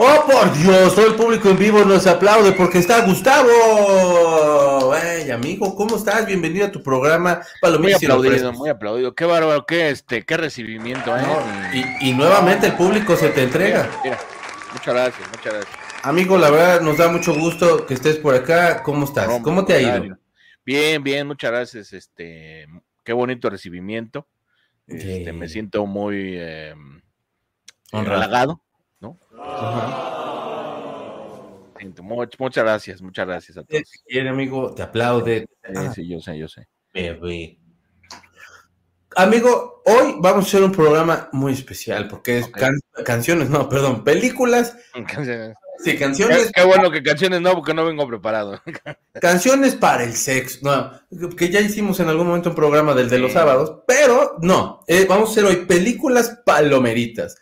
¡Oh, por Dios! Todo el público en vivo nos aplaude porque está Gustavo. ¡Ay, amigo! ¿Cómo estás? Bienvenido a tu programa. Muy aplaudido, muy aplaudido. Qué bárbaro, qué, este, qué recibimiento, ¿eh? y, y, nuevamente el público se te entrega. Mira, muchas gracias, muchas gracias. Amigo, la verdad nos da mucho gusto que estés por acá. ¿Cómo estás? ¿Cómo te ha ido? Bien, bien, muchas gracias. Este, qué bonito recibimiento. Este, me siento muy eh, halagado ¿no? Muchas gracias, muchas gracias a todos. Bien, amigo, te aplaude. sí, yo sé, yo sé. Bebé. Amigo, hoy vamos a hacer un programa muy especial porque es canciones, no, perdón, películas. Canciones. Sí, canciones. Qué, bueno que canciones no, porque no vengo preparado. canciones para el sexo, no, que ya hicimos en algún momento un programa del de los sábados, pero no, eh, vamos a hacer hoy películas palomeritas.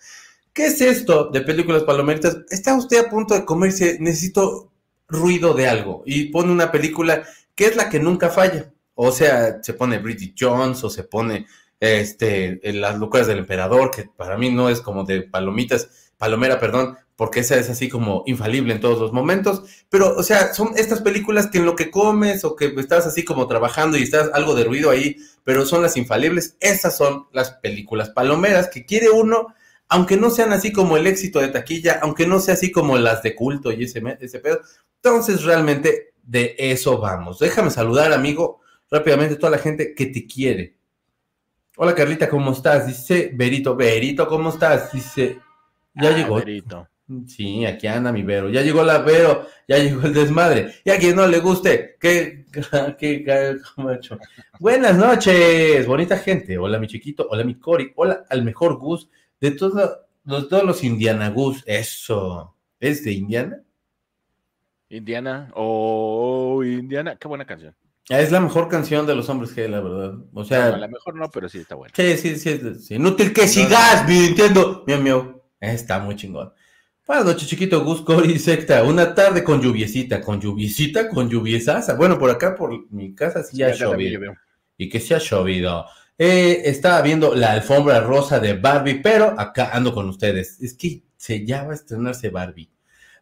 ¿Qué es esto de películas palomitas? Está usted a punto de comerse, necesito ruido de algo y pone una película que es la que nunca falla. O sea, se pone Bridget Jones o se pone este, Las locuras del emperador, que para mí no es como de palomitas, palomera, perdón, porque esa es así como infalible en todos los momentos. Pero, o sea, son estas películas que en lo que comes o que estás así como trabajando y estás algo de ruido ahí, pero son las infalibles. Esas son las películas palomeras que quiere uno aunque no sean así como el éxito de taquilla, aunque no sea así como las de culto y ese, ese pedo. Entonces, realmente de eso vamos. Déjame saludar, amigo, rápidamente toda la gente que te quiere. Hola, Carlita, ¿cómo estás? Dice Berito. Berito, ¿cómo estás? Dice, ya ah, llegó. Sí, aquí anda mi Vero. Ya llegó la Vero, ya llegó el desmadre. Y a quien no le guste, qué, qué, qué Buenas noches, bonita gente. Hola, mi chiquito. Hola, mi Cori. Hola, al mejor Gus de todos los, todos los Indiana Gus, eso. ¿Es de Indiana? Indiana, oh, Indiana, qué buena canción. Ah, es la mejor canción de los hombres que la verdad. O sea, la mejor no, pero sí está buena. Sí, sí, sí. sí. Inútil que sigas mintiendo. Miau, miau. Está muy chingón. Buenas noches, chiquito Gus, Cori, secta. Una tarde con lluviecita, con lluviecita, con lluviesaza. Bueno, por acá, por mi casa, sí, ha llovido. Y que se ha llovido. Eh, estaba viendo la alfombra rosa de Barbie, pero acá ando con ustedes. Es que se ya va a estrenarse Barbie.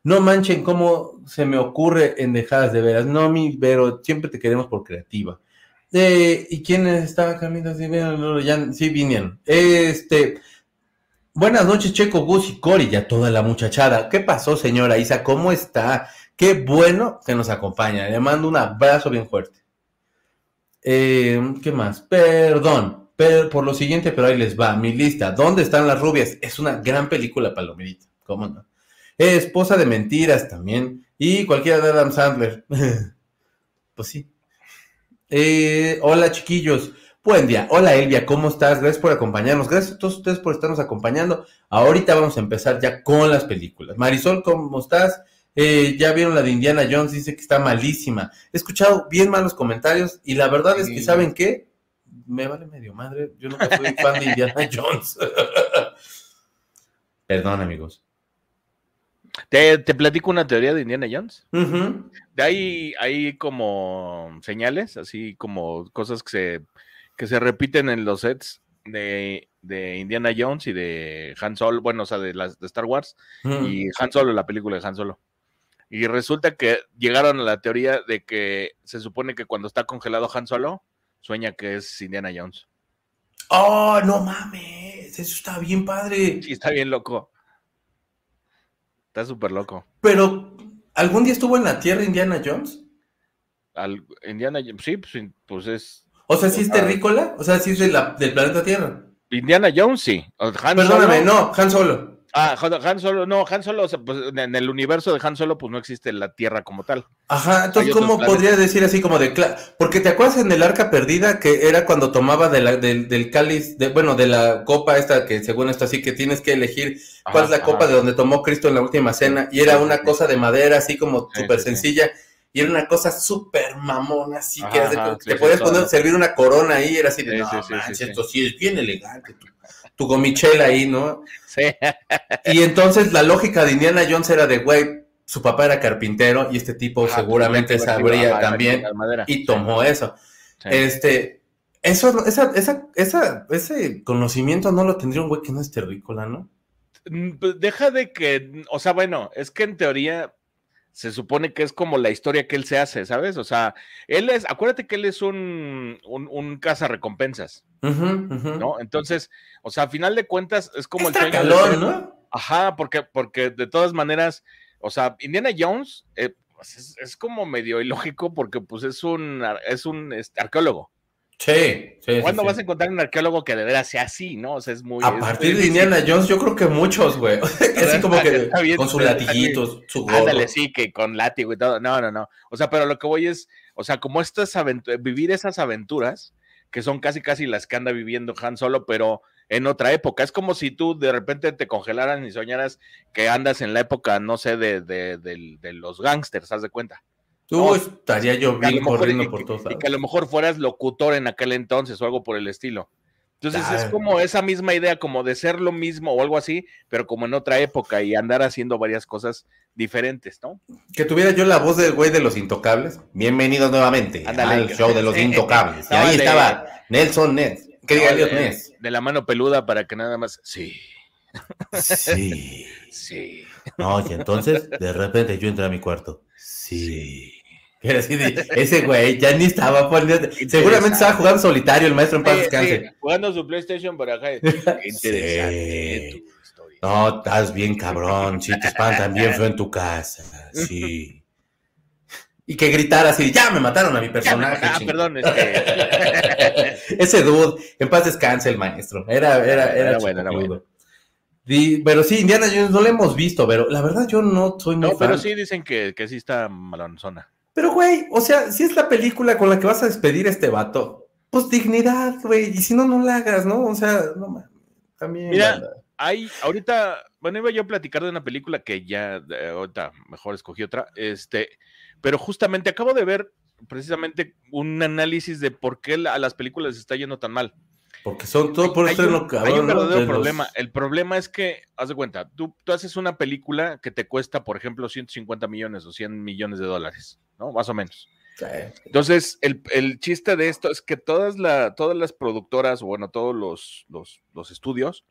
No manchen cómo se me ocurre en dejadas de veras. No, mi pero siempre te queremos por creativa. Eh, ¿Y quiénes estaban caminando? Sí, vinieron. Este, buenas noches, Checo, Gus y Cori, ya toda la muchachada. ¿Qué pasó, señora Isa? ¿Cómo está? Qué bueno que nos acompaña. Le mando un abrazo bien fuerte. Eh, ¿Qué más? Perdón, por lo siguiente, pero ahí les va. Mi lista. ¿Dónde están las rubias? Es una gran película, Palomerita. ¿Cómo no? Esposa de mentiras también. Y cualquiera de Adam Sandler. pues sí. Eh, hola, chiquillos. Buen día. Hola, Elvia. ¿Cómo estás? Gracias por acompañarnos. Gracias a todos ustedes por estarnos acompañando. Ahorita vamos a empezar ya con las películas. Marisol, ¿cómo estás? Eh, ya vieron la de Indiana Jones, dice que está malísima. He escuchado bien malos comentarios y la verdad es que, ¿saben qué? Me vale medio madre. Yo nunca fui fan de Indiana Jones. Perdón, amigos. ¿Te, platico una teoría de Indiana Jones. De ahí hay como señales, así como cosas que se, que se repiten en los sets de, Indiana Jones y de Han Solo, bueno, o sea, de, las, de Star Wars y Han Solo, la película de Han Solo. Y resulta que llegaron a la teoría de que se supone que cuando está congelado Han Solo, sueña que es Indiana Jones. Oh, no mames, eso está bien padre. Sí, está bien loco. Está súper loco. Pero, ¿algún día estuvo en la Tierra Indiana Jones? Al, Indiana sí, pues, pues es. O sea, sí es terrícola, o sea, sí es del planeta Tierra. Indiana Jones, sí. Perdóname, no, Han Solo. Ah, Han Solo, no, Han Solo, pues, en el universo de Han Solo, pues no existe la Tierra como tal. Ajá, entonces, ¿cómo podría decir así como de... Porque te acuerdas en el Arca Perdida que era cuando tomaba de la, del cáliz, de, bueno, de la copa esta que según esto así, que tienes que elegir cuál es la copa de donde tomó Cristo en la última cena, y era una cosa de madera así como súper sencilla, y era una cosa súper mamona, así que te podías poner, servir una corona ahí, era así de, no, esto sí es bien elegante, tu gomichela ahí, ¿no? Sí. Y entonces la lógica de Indiana Jones era de, güey, su papá era carpintero y este tipo seguramente sabría también y tomó eso. Este, eso, esa, esa, esa, ese conocimiento no lo tendría un güey que no es terrícola, ¿no? Mm, pues, deja de que, o sea, bueno, es que en teoría se supone que es como la historia que él se hace, ¿sabes? O sea, él es, acuérdate que él es un, un, un caza recompensas, ¿no? Entonces, o sea, a final de cuentas es como el sueño ¿no? Ajá, porque, porque de todas maneras, o sea, Indiana Jones eh, pues es, como medio ilógico porque pues es un, es un este, arqueólogo. Sí, sí. ¿Cuándo vas a encontrar un arqueólogo que de veras sea así, no? O sea, es muy. A partir de Indiana Jones, yo creo que muchos, güey. así como que con sus latiguitos, su gorro. Ándale, sí, que con látigo y todo. No, no, no. O sea, pero lo que voy es, o sea, como estas aventuras, vivir esas aventuras, que son casi, casi las que anda viviendo Han Solo, pero en otra época. Es como si tú de repente te congelaran y soñaras que andas en la época, no sé, de, de, de, de los gángsters, haz de cuenta. Tú estaría yo bien corriendo por todos Y que a lo mejor fueras locutor en aquel entonces o algo por el estilo. Entonces es como esa misma idea, como de ser lo mismo o algo así, pero como en otra época y andar haciendo varias cosas diferentes, ¿no? Que tuviera yo la voz del güey de los intocables. Bienvenidos nuevamente al show de los intocables. y ahí estaba Nelson Ness. ¿Qué diga Dios Ness? De la mano peluda para que nada más. Sí. Sí. sí. No, y entonces de repente yo entré a mi cuarto. Sí. Pero así de, ese güey ya ni estaba poniendo. Seguramente estaba jugando solitario el maestro en paz descanse. jugando su PlayStation por acá. interesante. No, estás bien cabrón. Sí, te espantan bien fue en tu casa. Sí. Y que gritara así, ya me mataron a mi personaje. Ah, perdón, este... Ese dude, en paz descanse el maestro. Era, era, era, era bueno, era bueno. pero sí, Indiana Jones no lo hemos visto, pero la verdad yo no soy muy No, pero sí dicen que, que sí está malonzona. Pero, güey, o sea, si es la película con la que vas a despedir a este vato, pues dignidad, güey, y si no, no la hagas, ¿no? O sea, no también. Mira, hay, ahorita, bueno, iba yo a platicar de una película que ya, ahorita mejor escogí otra, este, pero justamente acabo de ver precisamente un análisis de por qué a las películas está yendo tan mal. Porque son todo por eso lo que Hay un verdadero problema. El problema es que, haz de cuenta, tú, tú haces una película que te cuesta, por ejemplo, 150 millones o 100 millones de dólares. ¿no? Más o menos. Entonces, el, chiste de esto es que todas, la, todas las productoras, o bueno, todos los, los, estudios,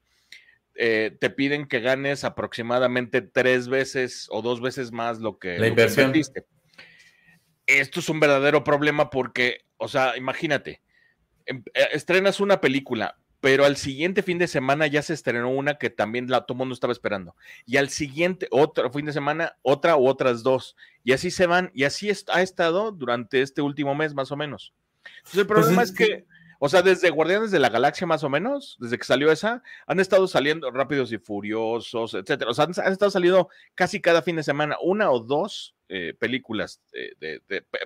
eh, te piden que ganes aproximadamente tres veces o dos veces más lo que, la inversión. Esto es un verdadero problema porque, o sea, imagínate, estrenas una película, pero al siguiente fin de semana ya se estrenó una que también la, todo el mundo estaba esperando. Y al siguiente, otro fin de semana, otra u otras dos. Y así se van, y así ha estado durante este último mes más o menos. Entonces el pues problema es, que, o sea, desde Guardianes de la Galaxia más o menos, desde que salió esa, han estado saliendo rápidos y furiosos, etcétera. O sea, han, estado saliendo casi cada fin de semana, una o dos eh, películas,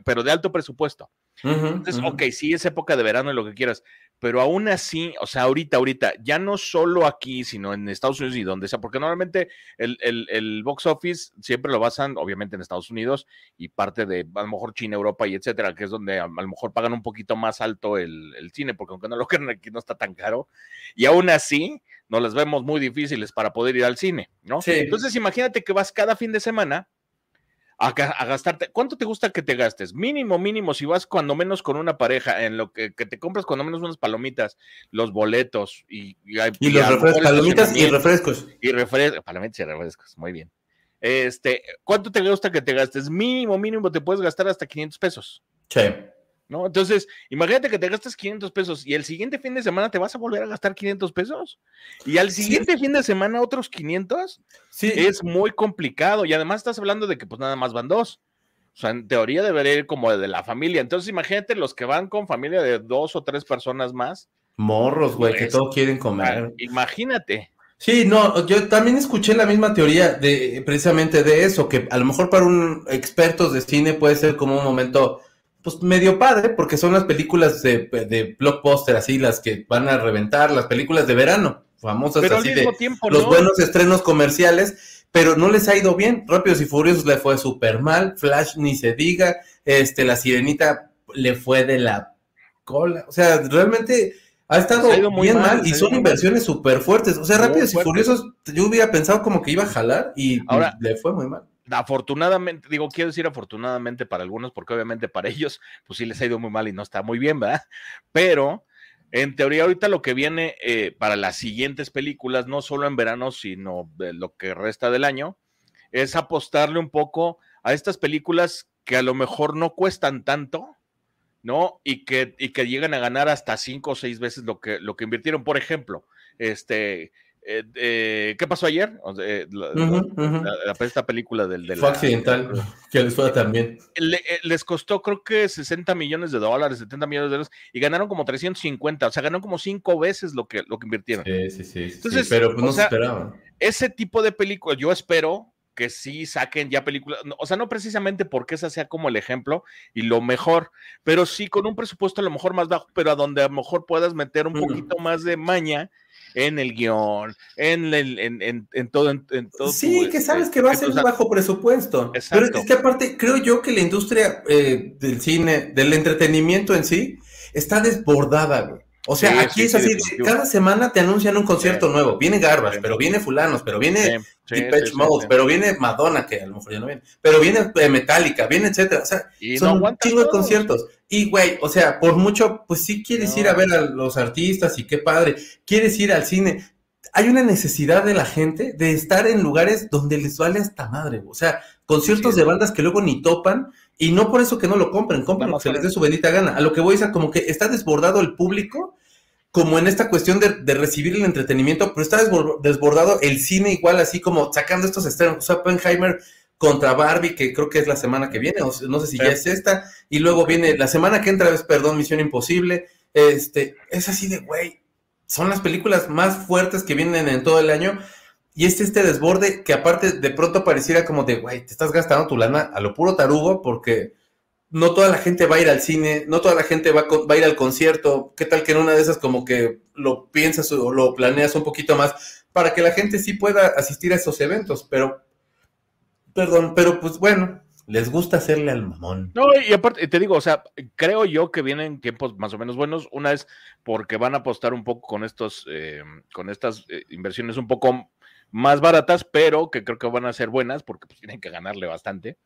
pero de alto presupuesto. Entonces, ok, sí es época de verano y lo que quieras, pero aún así, o sea, ahorita, ahorita, ya no solo aquí, sino en Estados Unidos y donde sea, porque normalmente el, el, box office siempre lo basan, obviamente, en Estados Unidos y parte de, a lo mejor, China, Europa y etcétera, que es donde a, lo mejor pagan un poquito más alto el, el, cine, porque aunque no lo crean aquí no está tan caro, y aún así, nos las vemos muy difíciles para poder ir al cine, ¿no? Entonces, imagínate que vas cada fin de semana a, gastarte. ¿Cuánto te gusta que te gastes? Mínimo, mínimo, si vas cuando menos con una pareja, en lo que, te compras cuando menos unas palomitas, los boletos y, y, los refrescos, palomitas y refrescos. Y refrescos, palomitas y refrescos, muy bien. Este, ¿cuánto te gusta que te gastes? Mínimo, mínimo, te puedes gastar hasta 500 pesos. Sí. ¿No? Entonces, imagínate que te gastas 500 pesos y el siguiente fin de semana te vas a volver a gastar 500 pesos y al siguiente fin de semana otros 500. Sí. Es muy complicado y además estás hablando de que pues nada más van dos. O sea, en teoría debería ir como de la familia. Entonces, imagínate los que van con familia de dos o tres personas más. Morros, güey, que pues, todos quieren comer. Imagínate. Sí, no, yo también escuché la misma teoría de precisamente de eso, que a lo mejor para un expertos de cine puede ser como un momento pues medio padre, porque son las películas de, de blockbuster, así las que van a reventar, las películas de verano, famosas así de los buenos estrenos comerciales, pero no les ha ido bien. Rápidos y Furiosos le fue súper mal, Flash ni se diga, este, la Sirenita le fue de la cola, o sea, realmente ha estado muy mal, y son inversiones súper fuertes. O sea, Rápidos y Furiosos, yo hubiera pensado como que iba a jalar y Ahora, le fue muy mal. Afortunadamente, digo, quiero decir afortunadamente para algunos, porque obviamente para ellos, pues sí les ha ido muy mal y no está muy bien, ¿verdad? Pero en teoría, ahorita lo que viene eh, para las siguientes películas, no solo en verano, sino de lo que resta del año, es apostarle un poco a estas películas que a lo mejor no cuestan tanto, ¿no? Y que, y que llegan a ganar hasta cinco o seis veces lo que, lo que invirtieron. Por ejemplo, este, eh, eh, ¿qué pasó ayer? esta película del... fue accidental, que les fue también. les costó creo que 60 millones de dólares, 70 millones de dólares, y ganaron como 350, o sea, ganaron como cinco veces lo que, lo que invirtieron. Sí, sí, sí. Entonces, pero pues, no se esperaban. Ese tipo de películas, yo espero que sí saquen ya películas, o sea, no precisamente porque esa sea como el ejemplo y lo mejor, pero sí con un presupuesto a lo mejor más bajo, pero a donde a lo mejor puedas meter un poquito más de maña en el guion, en, el, en, todo. En, todo sí, que sabes que va a ser un bajo presupuesto. Pero es que aparte, creo yo que la industria eh, del cine, del entretenimiento en sí, está desbordada, güey. O sea, aquí es así, cada semana te anuncian un concierto nuevo. Viene Garbage, pero viene Fulanos, pero viene Depeche Mode, pero viene Madonna, que a lo mejor ya no viene, pero viene eh, Metallica, viene etcétera. O sea, son un chingo de conciertos. Y, güey, o sea, por mucho, pues sí quieres ir a ver a los artistas y qué padre, quieres ir al cine. Hay una necesidad de la gente de estar en lugares donde les vale hasta madre, o sea, conciertos de bandas que luego ni topan, y no por eso que no lo compren, compren se les dé su bendita gana. A lo que voy a decir, como que está desbordado el público, como en esta cuestión de, recibir el entretenimiento, pero está desbordado el cine igual, así como sacando estos estrenos. Oppenheimer contra Barbie, que creo que es la semana que viene, o no sé si ya es esta, y luego viene la semana que entra, es, perdón, Misión Imposible. Este, es así de, güey, son las películas más fuertes que vienen en todo el año y es este desborde que aparte de pronto pareciera como de, güey, te estás gastando tu lana a lo puro tarugo porque no toda la gente va a ir al cine, no toda la gente va, va a ir al concierto. ¿Qué tal que en una de esas como que lo piensas o lo planeas un poquito más para que la gente sí pueda asistir a esos eventos? Pero, perdón, pero pues bueno, les gusta hacerle al mamón. No, y aparte, te digo, o sea, creo yo que vienen tiempos más o menos buenos. Una es porque van a apostar un poco con estos, eh, con estas eh, inversiones un poco más baratas, pero que creo que van a ser buenas porque pues, tienen que ganarle bastante.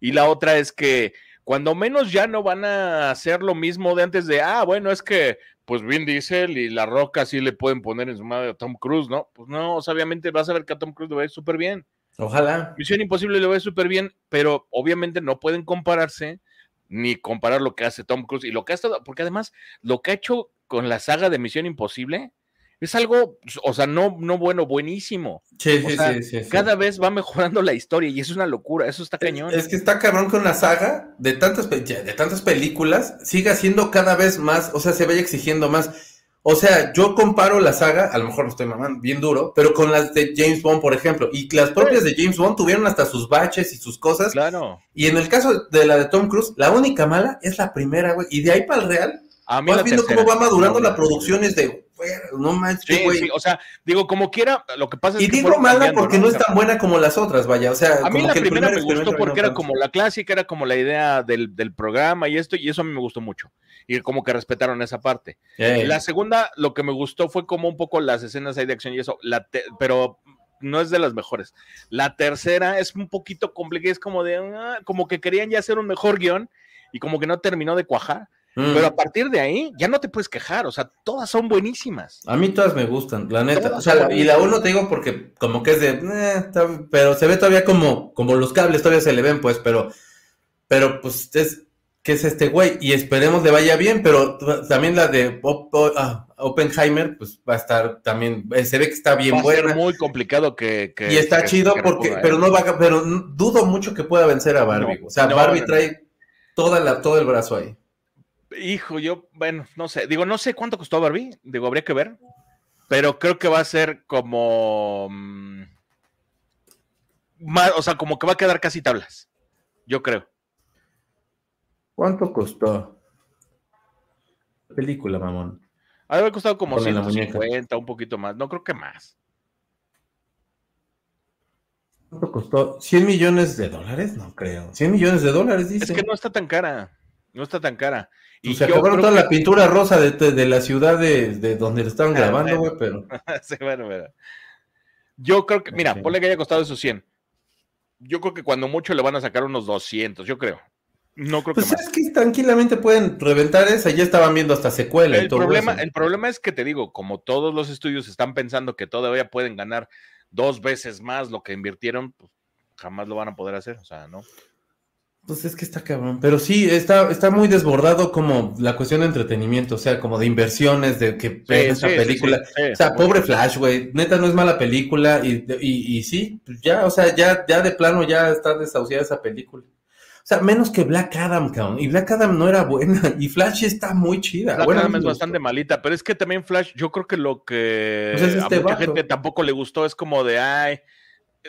Y la otra es que cuando menos ya no van a hacer lo mismo de antes de, ah, bueno, es que pues Vin Diesel y La Roca sí le pueden poner en su madre a Tom Cruise, ¿no? Pues no, obviamente vas a ver que a Tom Cruise le va a ir súper bien. Ojalá. Misión Imposible le va a ir súper bien, pero obviamente no pueden compararse ni comparar lo que hace Tom Cruise y lo que ha estado, porque además lo que ha hecho con la saga de Misión Imposible, es algo, o sea, no, no bueno, buenísimo. Sí, sí, sí, Cada vez va mejorando la historia y es una locura, eso está cañón. Es, que está cabrón con la saga de tantas, de tantas películas siga siendo cada vez más, o sea, se vaya exigiendo más. O sea, yo comparo la saga, a lo mejor lo estoy mamando bien duro, pero con las de James Bond, por ejemplo, y las propias de James Bond tuvieron hasta sus baches y sus cosas. Claro. Y en el caso de la de Tom Cruise, la única mala es la primera, güey, y de ahí para el real, a vas viendo cómo va madurando la producción, es de no manches, güey. o sea, digo, como quiera, lo que pasa es y que. Y digo mala porque ¿no? es tan buena como las otras, vaya. O sea, a mí la primera me gustó porque era como la clásica, era como la idea del, programa y esto, y eso a mí me gustó mucho. Y como que respetaron esa parte. La segunda, lo que me gustó fue como un poco las escenas ahí de acción y eso, la pero no es de las mejores. La tercera es un poquito complicada, es como de, ah, como que querían ya hacer un mejor guion y como que no terminó de cuajar. Pero mm. a partir de ahí ya no te puedes quejar, o sea, todas son buenísimas. A mí todas me gustan, la neta. o sea, y la uno te digo porque como que es de, eh, pero se ve todavía como, como los cables todavía se le ven, pues, pero, pero pues es, que es este güey? Y esperemos le vaya bien, pero también la de ah, Oppenheimer, pues va a estar también, eh, se ve que está bien buena. muy complicado que, y está chido porque, pero no va, pero dudo mucho que pueda vencer a Barbie. o sea, Barbie trae toda la, todo el brazo ahí. Hijo, yo, bueno, no sé, digo, no sé cuánto costó Barbie, digo, habría que ver. pero creo que va a ser como... Mm, o sea, como que va a quedar casi tablas, yo creo. ¿Cuánto costó? Película, mamón. Ha haber costado como 150, un poquito más. No creo que más. ¿Cuánto costó? ¿100 millones de dólares? No creo. 100 millones de dólares, dice. Es que no está tan cara. No está tan cara. Y se acabaron toda la pintura rosa de, la ciudad de, donde lo estaban ah, grabando, güey, pero. sí, bueno. Yo creo que, mira, ponle que haya costado esos 100. Yo creo que cuando mucho le van a sacar unos 200, yo creo. No creo pues que es que tranquilamente pueden reventar esa, ya estaban viendo hasta secuela el y todo problema, eso. El problema es que te digo, como todos los estudios están pensando que todavía pueden ganar dos veces más lo que invirtieron, pues jamás lo van a poder hacer, o sea, ¿no? Pues es que está cabrón, pero sí, está, está muy desbordado como la cuestión de entretenimiento, o sea, como de inversiones, de que esa película. o sea, pobre Flash, güey, neta no es mala película y, y, y sí, pues ya, o sea, ya, ya de plano ya está desahuciada esa película. O sea, menos que Black Adam, cabrón. Y Black Adam no era buena. Y Flash está muy chida. Black Adam es bastante malita, pero es que también Flash, yo creo que lo que pues a este mucha gente tampoco le gustó es como de, ay,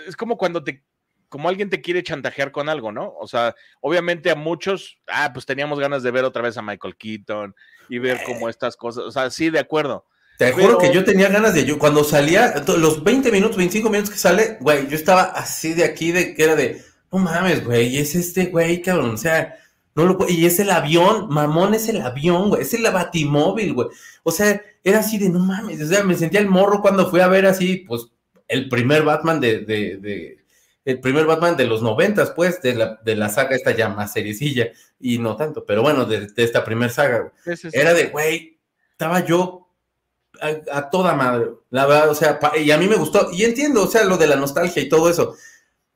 es como cuando te, como alguien te quiere chantajear con algo, ¿no? O sea, obviamente a muchos, ah, pues teníamos ganas de ver otra vez a Michael Keaton y ver cómo estas cosas, o sea, sí, de acuerdo. Te juro que yo tenía ganas de, yo, cuando salía, los 20 minutos, 25 minutos que sale, güey, yo estaba así de aquí, de que era de, no mames, güey, es este güey, cabrón, o sea, no lo y es el avión, mamón, es el avión, güey, es el batimóvil, güey. O sea, era así de, no mames, o sea, me sentía el morro cuando fui a ver así, pues, el primer Batman de, de, de el primer Batman de los noventas, pues, de la, de la saga esta ya más seriecilla, y no tanto, pero bueno, de, esta primer saga, güey. Era de, güey, estaba yo a, a, toda madre, la verdad, o sea, y a mí me gustó, y entiendo, o sea, lo de la nostalgia y todo eso,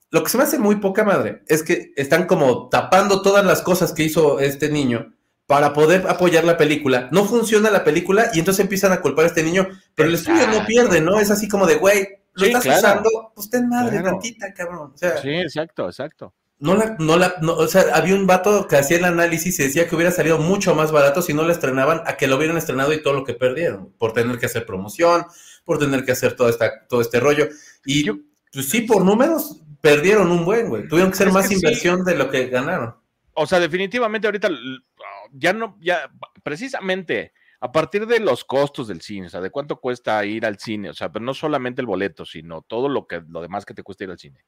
lo que se me hace muy poca madre es que están como tapando todas las cosas que hizo este niño para poder apoyar la película. No funciona la película y entonces empiezan a culpar a este niño, pero el estudio no pierde, ¿no? Es así como de, güey, lo estás usando, pues ten madre tantita, cabrón. sí, exacto, exacto. No la, no la, o sea, había un vato que hacía el análisis y decía que hubiera salido mucho más barato si no la estrenaban a que lo hubieran estrenado y todo lo que perdieron, por tener que hacer promoción, por tener que hacer todo, esta, todo este rollo. Y pues sí, por números, perdieron un buen, güey. Tuvieron que ser más inversión de lo que ganaron. O sea, definitivamente ahorita ya no, ya precisamente a partir de los costos del cine, o sea, de cuánto cuesta ir al cine, o sea, pero no solamente el boleto, sino todo lo que lo demás que te cuesta ir al cine.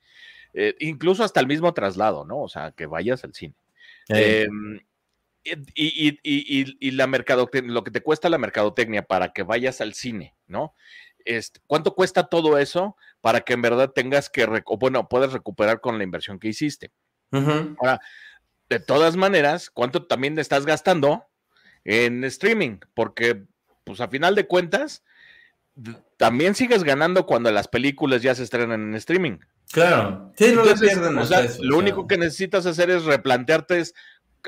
Eh, incluso hasta el mismo traslado, ¿no? O sea, que vayas al cine. Em, y, y, la mercadotecnia, lo que te cuesta la mercadotecnia para que vayas al cine, ¿no? Este, ¿Cuánto cuesta todo eso para que en verdad tengas que, o bueno, puedas recuperar con la inversión que hiciste? Ahora, de todas maneras, ¿cuánto también estás gastando en streaming? Porque, pues a final de cuentas, también sigues ganando cuando las películas ya se estrenan en streaming. Claro, sí, no pierden Lo único que necesitas hacer es replantearte es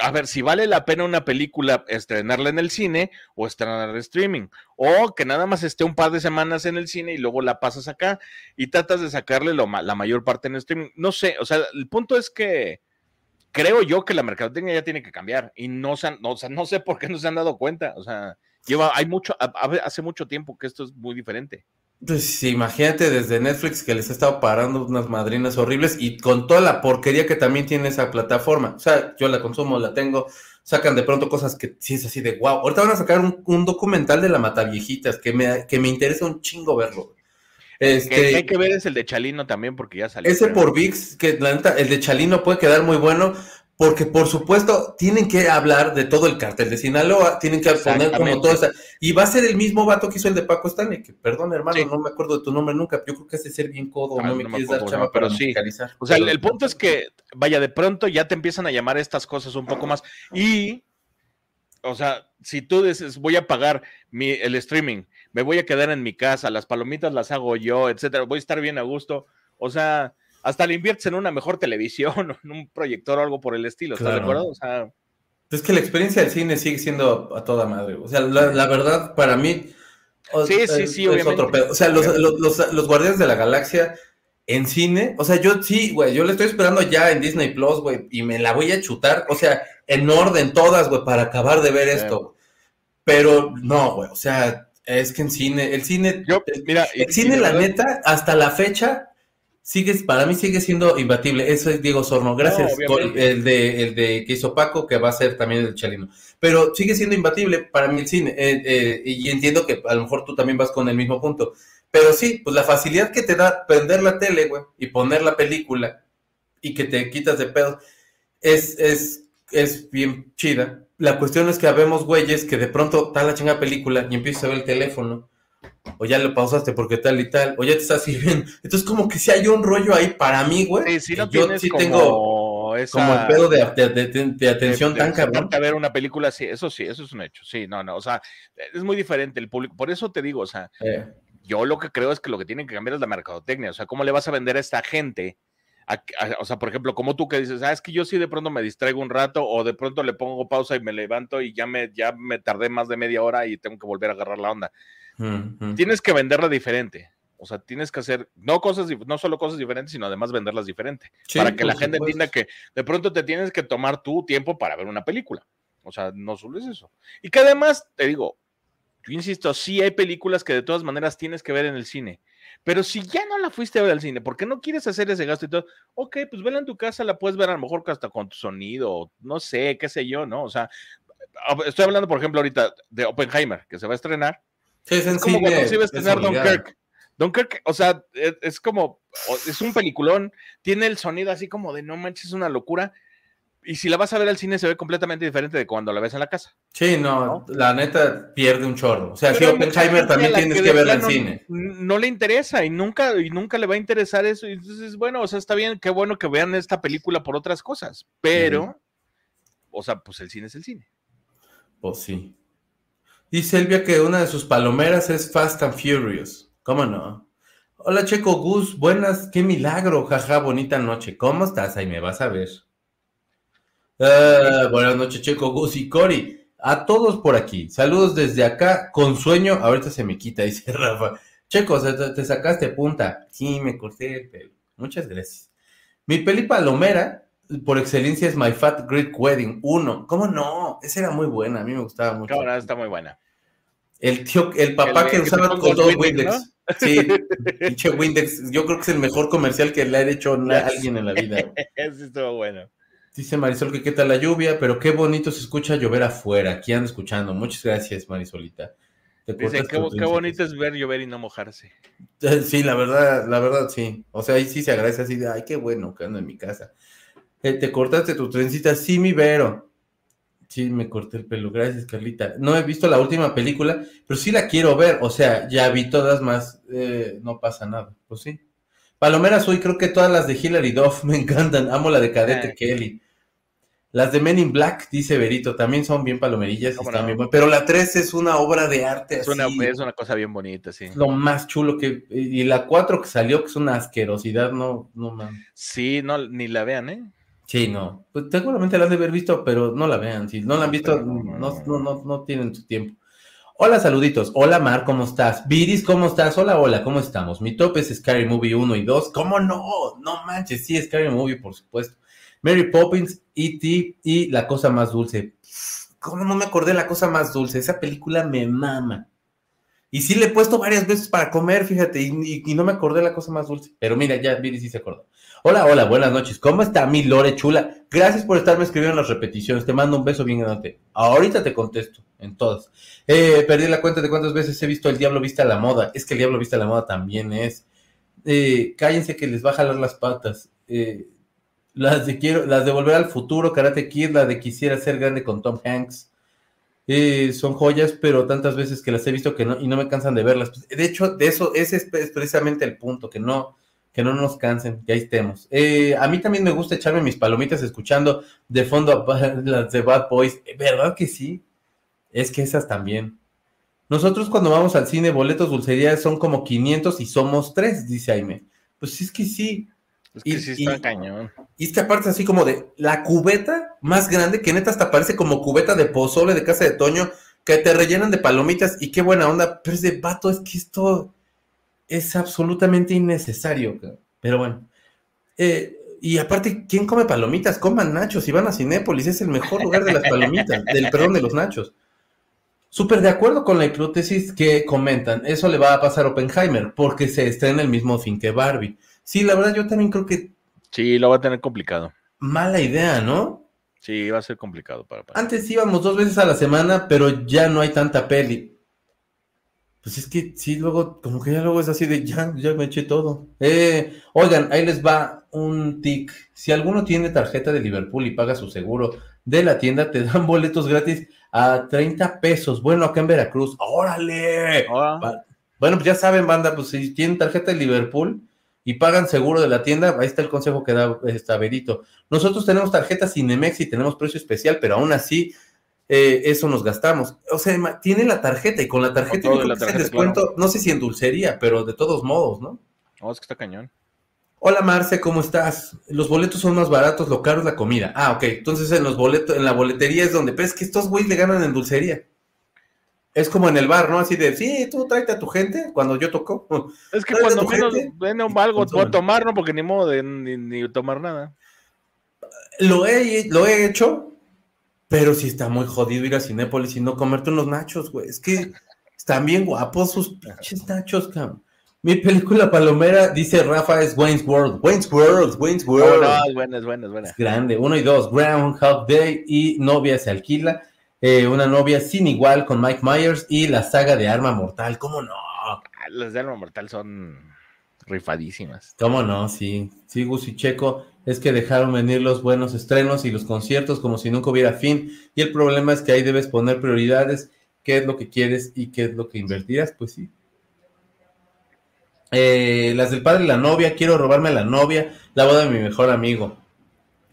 a ver si vale la pena una película estrenarla en el cine o estrenarla en streaming, o que nada más esté un par de semanas en el cine y luego la pasas acá y tratas de sacarle lo, la mayor parte en streaming. No sé, o sea, el punto es que creo yo que la mercadotecnia ya tiene que cambiar y no, se no, o sea, no sé por qué no se han dado cuenta, o sea, lleva, hay mucho, hace mucho tiempo que esto es muy diferente. Pues imagínate desde Netflix que les ha estado parando unas madrinas horribles y con toda la porquería que también tiene esa plataforma. O sea, yo la consumo, la tengo, sacan de pronto cosas que sí es así de wow. Ahorita van a sacar un, documental de la Mataviejitas que me, que me interesa un chingo verlo. Este, hay que ver es el de Chalino también porque ya salió. Ese por VIX, que la neta, el de Chalino puede quedar muy bueno, porque por supuesto tienen que hablar de todo el cartel de Sinaloa, tienen que poner como todo eso. Y va a ser el mismo vato que hizo el de Paco Stanley, que perdón hermano, no me acuerdo de tu nombre nunca, yo creo que es ser bien codo, ah, no me quieres dar chava pero sí. O sea, el, punto es que, vaya, de pronto ya te empiezan a llamar estas cosas un poco más. Y, o sea, si tú dices, voy a pagar mi, el streaming, me voy a quedar en mi casa, las palomitas las hago yo, etcétera, voy a estar bien a gusto, o sea hasta le inviertes en una mejor televisión o en un proyector o algo por el estilo, ¿estás de acuerdo? O sea, es que la experiencia del cine sigue siendo a toda madre. O sea, la, verdad, para mí. Sí, sí, sí, es otro pedo. O sea, los, los, los, Guardianes de la Galaxia en cine, o sea, yo sí, güey, yo le estoy esperando ya en Disney Plus, güey, y me la voy a chutar, o sea, en orden todas, güey, para acabar de ver esto. Pero no, güey, o sea, Es que en cine, el cine, Yo, mira, el cine, la neta, hasta la fecha, sigue, para mí sigue siendo imbatible. Eso es Diego Sorno. Gracias. el, de, el de que hizo Paco, que va a ser también el Chalino. Pero sigue siendo imbatible para mí el cine. Eh, eh, y entiendo que a lo mejor tú también vas con el mismo punto. Pero sí, pues la facilidad que te da prender la tele, güey, y poner la película y que te quitas de pedos, es, es, es bien chida. La cuestión es que habemos güeyes que de pronto está la chinga película y empiezas a ver el teléfono o ya lo pausaste porque tal y tal, o ya te estás sirviendo. Entonces, como que si hay un rollo ahí para mí, güey. Sí, sí, yo sí tengo esa... como el pedo de, atención tan cabrón. A ver una película, sí, eso sí, eso es un hecho. Sí, no, no, o sea, es muy diferente el público. Por eso te digo, o sea, eh. yo lo que creo es que lo que tienen que cambiar es la mercadotecnia. O sea, ¿cómo le vas a vender a esta gente? O sea, por ejemplo, como tú que dices, ah, es que yo sí de pronto me distraigo un rato o de pronto le pongo pausa y me levanto y ya me, ya me tardé más de media hora y tengo que volver a agarrar la onda. Tienes que venderla diferente. O sea, tienes que hacer no cosas, no solo cosas diferentes, sino además venderlas diferente. para que la gente entienda que de pronto te tienes que tomar tu tiempo para ver una película. O sea, no solo es eso. Y que además, te digo, yo insisto, sí hay películas que de todas maneras tienes que ver en el cine. Pero si ya no la fuiste a ver al cine, ¿por qué no quieres hacer ese gasto y todo? Ok, pues vela en tu casa, la puedes ver a lo mejor hasta con tu sonido, no sé, qué sé yo, ¿no? O sea, estoy hablando, por ejemplo, ahorita de Oppenheimer, que se va a estrenar es, como cuando se iba a estrenar Dunkirk. Dunkirk, o sea, e, es, como, es un peliculón, tiene el sonido así como de no manches, es una locura. Y si la vas a ver al cine se ve completamente diferente de cuando la ves en la casa. Sí, no, la neta pierde un chorro. O sea, si Oppenheimer también tienes que, verla en cine. No le interesa y nunca, y nunca le va a interesar eso. Entonces, bueno, o sea, está bien, qué bueno que vean esta película por otras cosas. Pero, o sea, pues el cine es el cine. Pues sí. Dice Elvia que una de sus palomeras es Fast and Furious. ¿Cómo no? Hola Checo Gus, buenas, qué milagro, jaja, bonita noche. ¿Cómo estás? Ahí me vas a ver. Ah, buenas noches, Checo Gus y Cori. A todos por aquí. Saludos desde acá, con sueño. Ahorita se me quita, dice Rafa. Checo, te sacaste punta. Sí, me corté el pelo. Muchas gracias. Mi peli palomera por excelencia es My Fat Great Wedding 1. ¿Cómo no? Esa era muy buena, a mí me gustaba mucho. Claro, está muy buena. El tío, el papá que usaba con dos Windex. Sí, pinche Windex. Yo creo que es el mejor comercial que le ha hecho a alguien en la vida. Eso estuvo bueno. Dice Marisol que qué tal la lluvia, pero qué bonito se escucha llover afuera. Aquí ando escuchando. Muchas gracias, Marisolita. Dice, qué, qué, bonito es ver llover y no mojarse. Sí, la verdad, la verdad, sí. O sea, ahí sí se agradece así de, ay, qué bueno que ando en mi casa. Eh, te cortaste tu trencita, sí, mi Vero. Sí, me corté el pelo. Gracias, Carlita. No he visto la última película, pero sí la quiero ver. O sea, ya vi todas más. Eh, no pasa nada. Pues sí. Palomera soy, creo que todas las de Hilary Duff me encantan. Amo la de Cadete ah. Kelly. Las de Men in Black, dice Berito, también son bien palomerillas. pero la 3 es una obra de arte. Es, Una, es una cosa bien bonita, sí. Lo más chulo que. Y la 4 que salió, que es una asquerosidad, no, no man. Sí, no, ni la vean, ¿eh? Sí, no. Pues seguramente la han de haber visto, pero no la vean. Si no la han visto, no, no, no, tienen su tiempo. Hola, saluditos. Hola, Mar, ¿cómo estás? Viris, ¿cómo estás? Hola, hola, ¿cómo estamos? Mi top es Scary Movie 1 y 2. ¿Cómo no? No manches, sí, Scary Movie, por supuesto. Mary Poppins, E.T. y La Cosa Más Dulce. ¿Cómo no me acordé de La Cosa Más Dulce? Esa película me mama. Y sí le he puesto varias veces para comer, fíjate, y, no me acordé de La Cosa Más Dulce. Pero mira, ya Viris sí se acordó. Hola, hola, buenas noches. ¿Cómo está mi Lore chula? Gracias por estarme escribiendo en las repeticiones. Te mando un beso bien grande. Ahorita te contesto, en todas. Eh, perdí la cuenta de cuántas veces he visto El Diablo Vista a la Moda. Es que El Diablo Vista a la Moda también es. Eh, cállense que les va a jalar las patas. Eh, las de quiero, las de Volver al Futuro, Karate Kid, la de Quisiera ser grande con Tom Hanks. son joyas, pero tantas veces que las he visto que no, y no me cansan de verlas. De hecho, de eso, ese es precisamente el punto, que no, que no nos cansen, que ahí estemos. Eh, a mí también me gusta echarme mis palomitas escuchando de fondo las de Bad Boys. ¿Verdad que sí? Es que esas también. Nosotros cuando vamos al cine, boletos dulcería son como 500 y somos tres, dice Jaime. Pues es que sí. Es que y, sí está cañón. Y es que aparte así como de la cubeta más grande, que neta hasta parece como cubeta de pozole de casa de Toño, que te rellenan de palomitas y qué buena onda. Pero es de vato, es que esto es absolutamente innecesario. Pero bueno. Eh, y aparte, ¿quién come palomitas? Coman nachos y van a Cinépolis, es el mejor lugar de las palomitas, del perdón de los nachos. Súper de acuerdo con la hipótesis que comentan. Eso le va a pasar a Oppenheimer porque se estrena el mismo fin que Barbie. Sí, la verdad yo también creo que... Sí, lo va a tener complicado. Mala idea, ¿no? Sí, va a ser complicado para, Antes íbamos dos veces a la semana, pero ya no hay tanta peli. Pues es que sí, luego, como que ya luego es así de ya, ya me eché todo. Eh, oigan, ahí les va un tic. Si alguno tiene tarjeta de Liverpool y paga su seguro de la tienda, te dan boletos gratis a 30 pesos. Bueno, acá en Veracruz. ¡Órale! Bueno, pues ya saben, banda, pues si tienen tarjeta de Liverpool y pagan seguro de la tienda, ahí está el consejo que da esta Verito. Nosotros tenemos tarjeta Cinemex y tenemos precio especial, pero aún así eh, eso nos gastamos. O sea, tiene la tarjeta y con la tarjeta, descuento, no sé si en dulcería, pero de todos modos, ¿no? No, es que está cañón. Hola Marce, ¿cómo estás? Los boletos son más baratos, lo caro es la comida. Ah, ok. Entonces en los boletos, en la boletería es donde, pero es que estos güeyes le ganan en dulcería. Es como en el bar, ¿no? Así de, sí, tú tráete a tu gente cuando yo toco. Es que cuando menos ven algo a tomar, ¿no? Porque ni modo de ni, tomar nada. Lo he, lo he hecho, pero sí está muy jodido ir a Cinépolis y no comerte unos nachos, güey. Es que están bien guapos sus pinches nachos, cabrón. Mi película palomera, dice Rafa, es Wayne's World. Wayne's World, Wayne's World. no, es buena, es buena, es buena. grande. Uno y dos, Groundhog Day y Novia se alquila. Eh, una novia sin igual con Mike Myers y la saga de Arma Mortal. ¿Cómo no? Ah, las de Arma Mortal son rifadísimas. ¿Cómo no? Sí. Sí, Gus y Checo, es que dejaron venir los buenos estrenos y los conciertos como si nunca hubiera fin. Y el problema es que ahí debes poner prioridades, qué es lo que quieres y qué es lo que invertirás. Pues sí, eh, las del padre y la novia, quiero robarme a la novia, la boda de mi mejor amigo.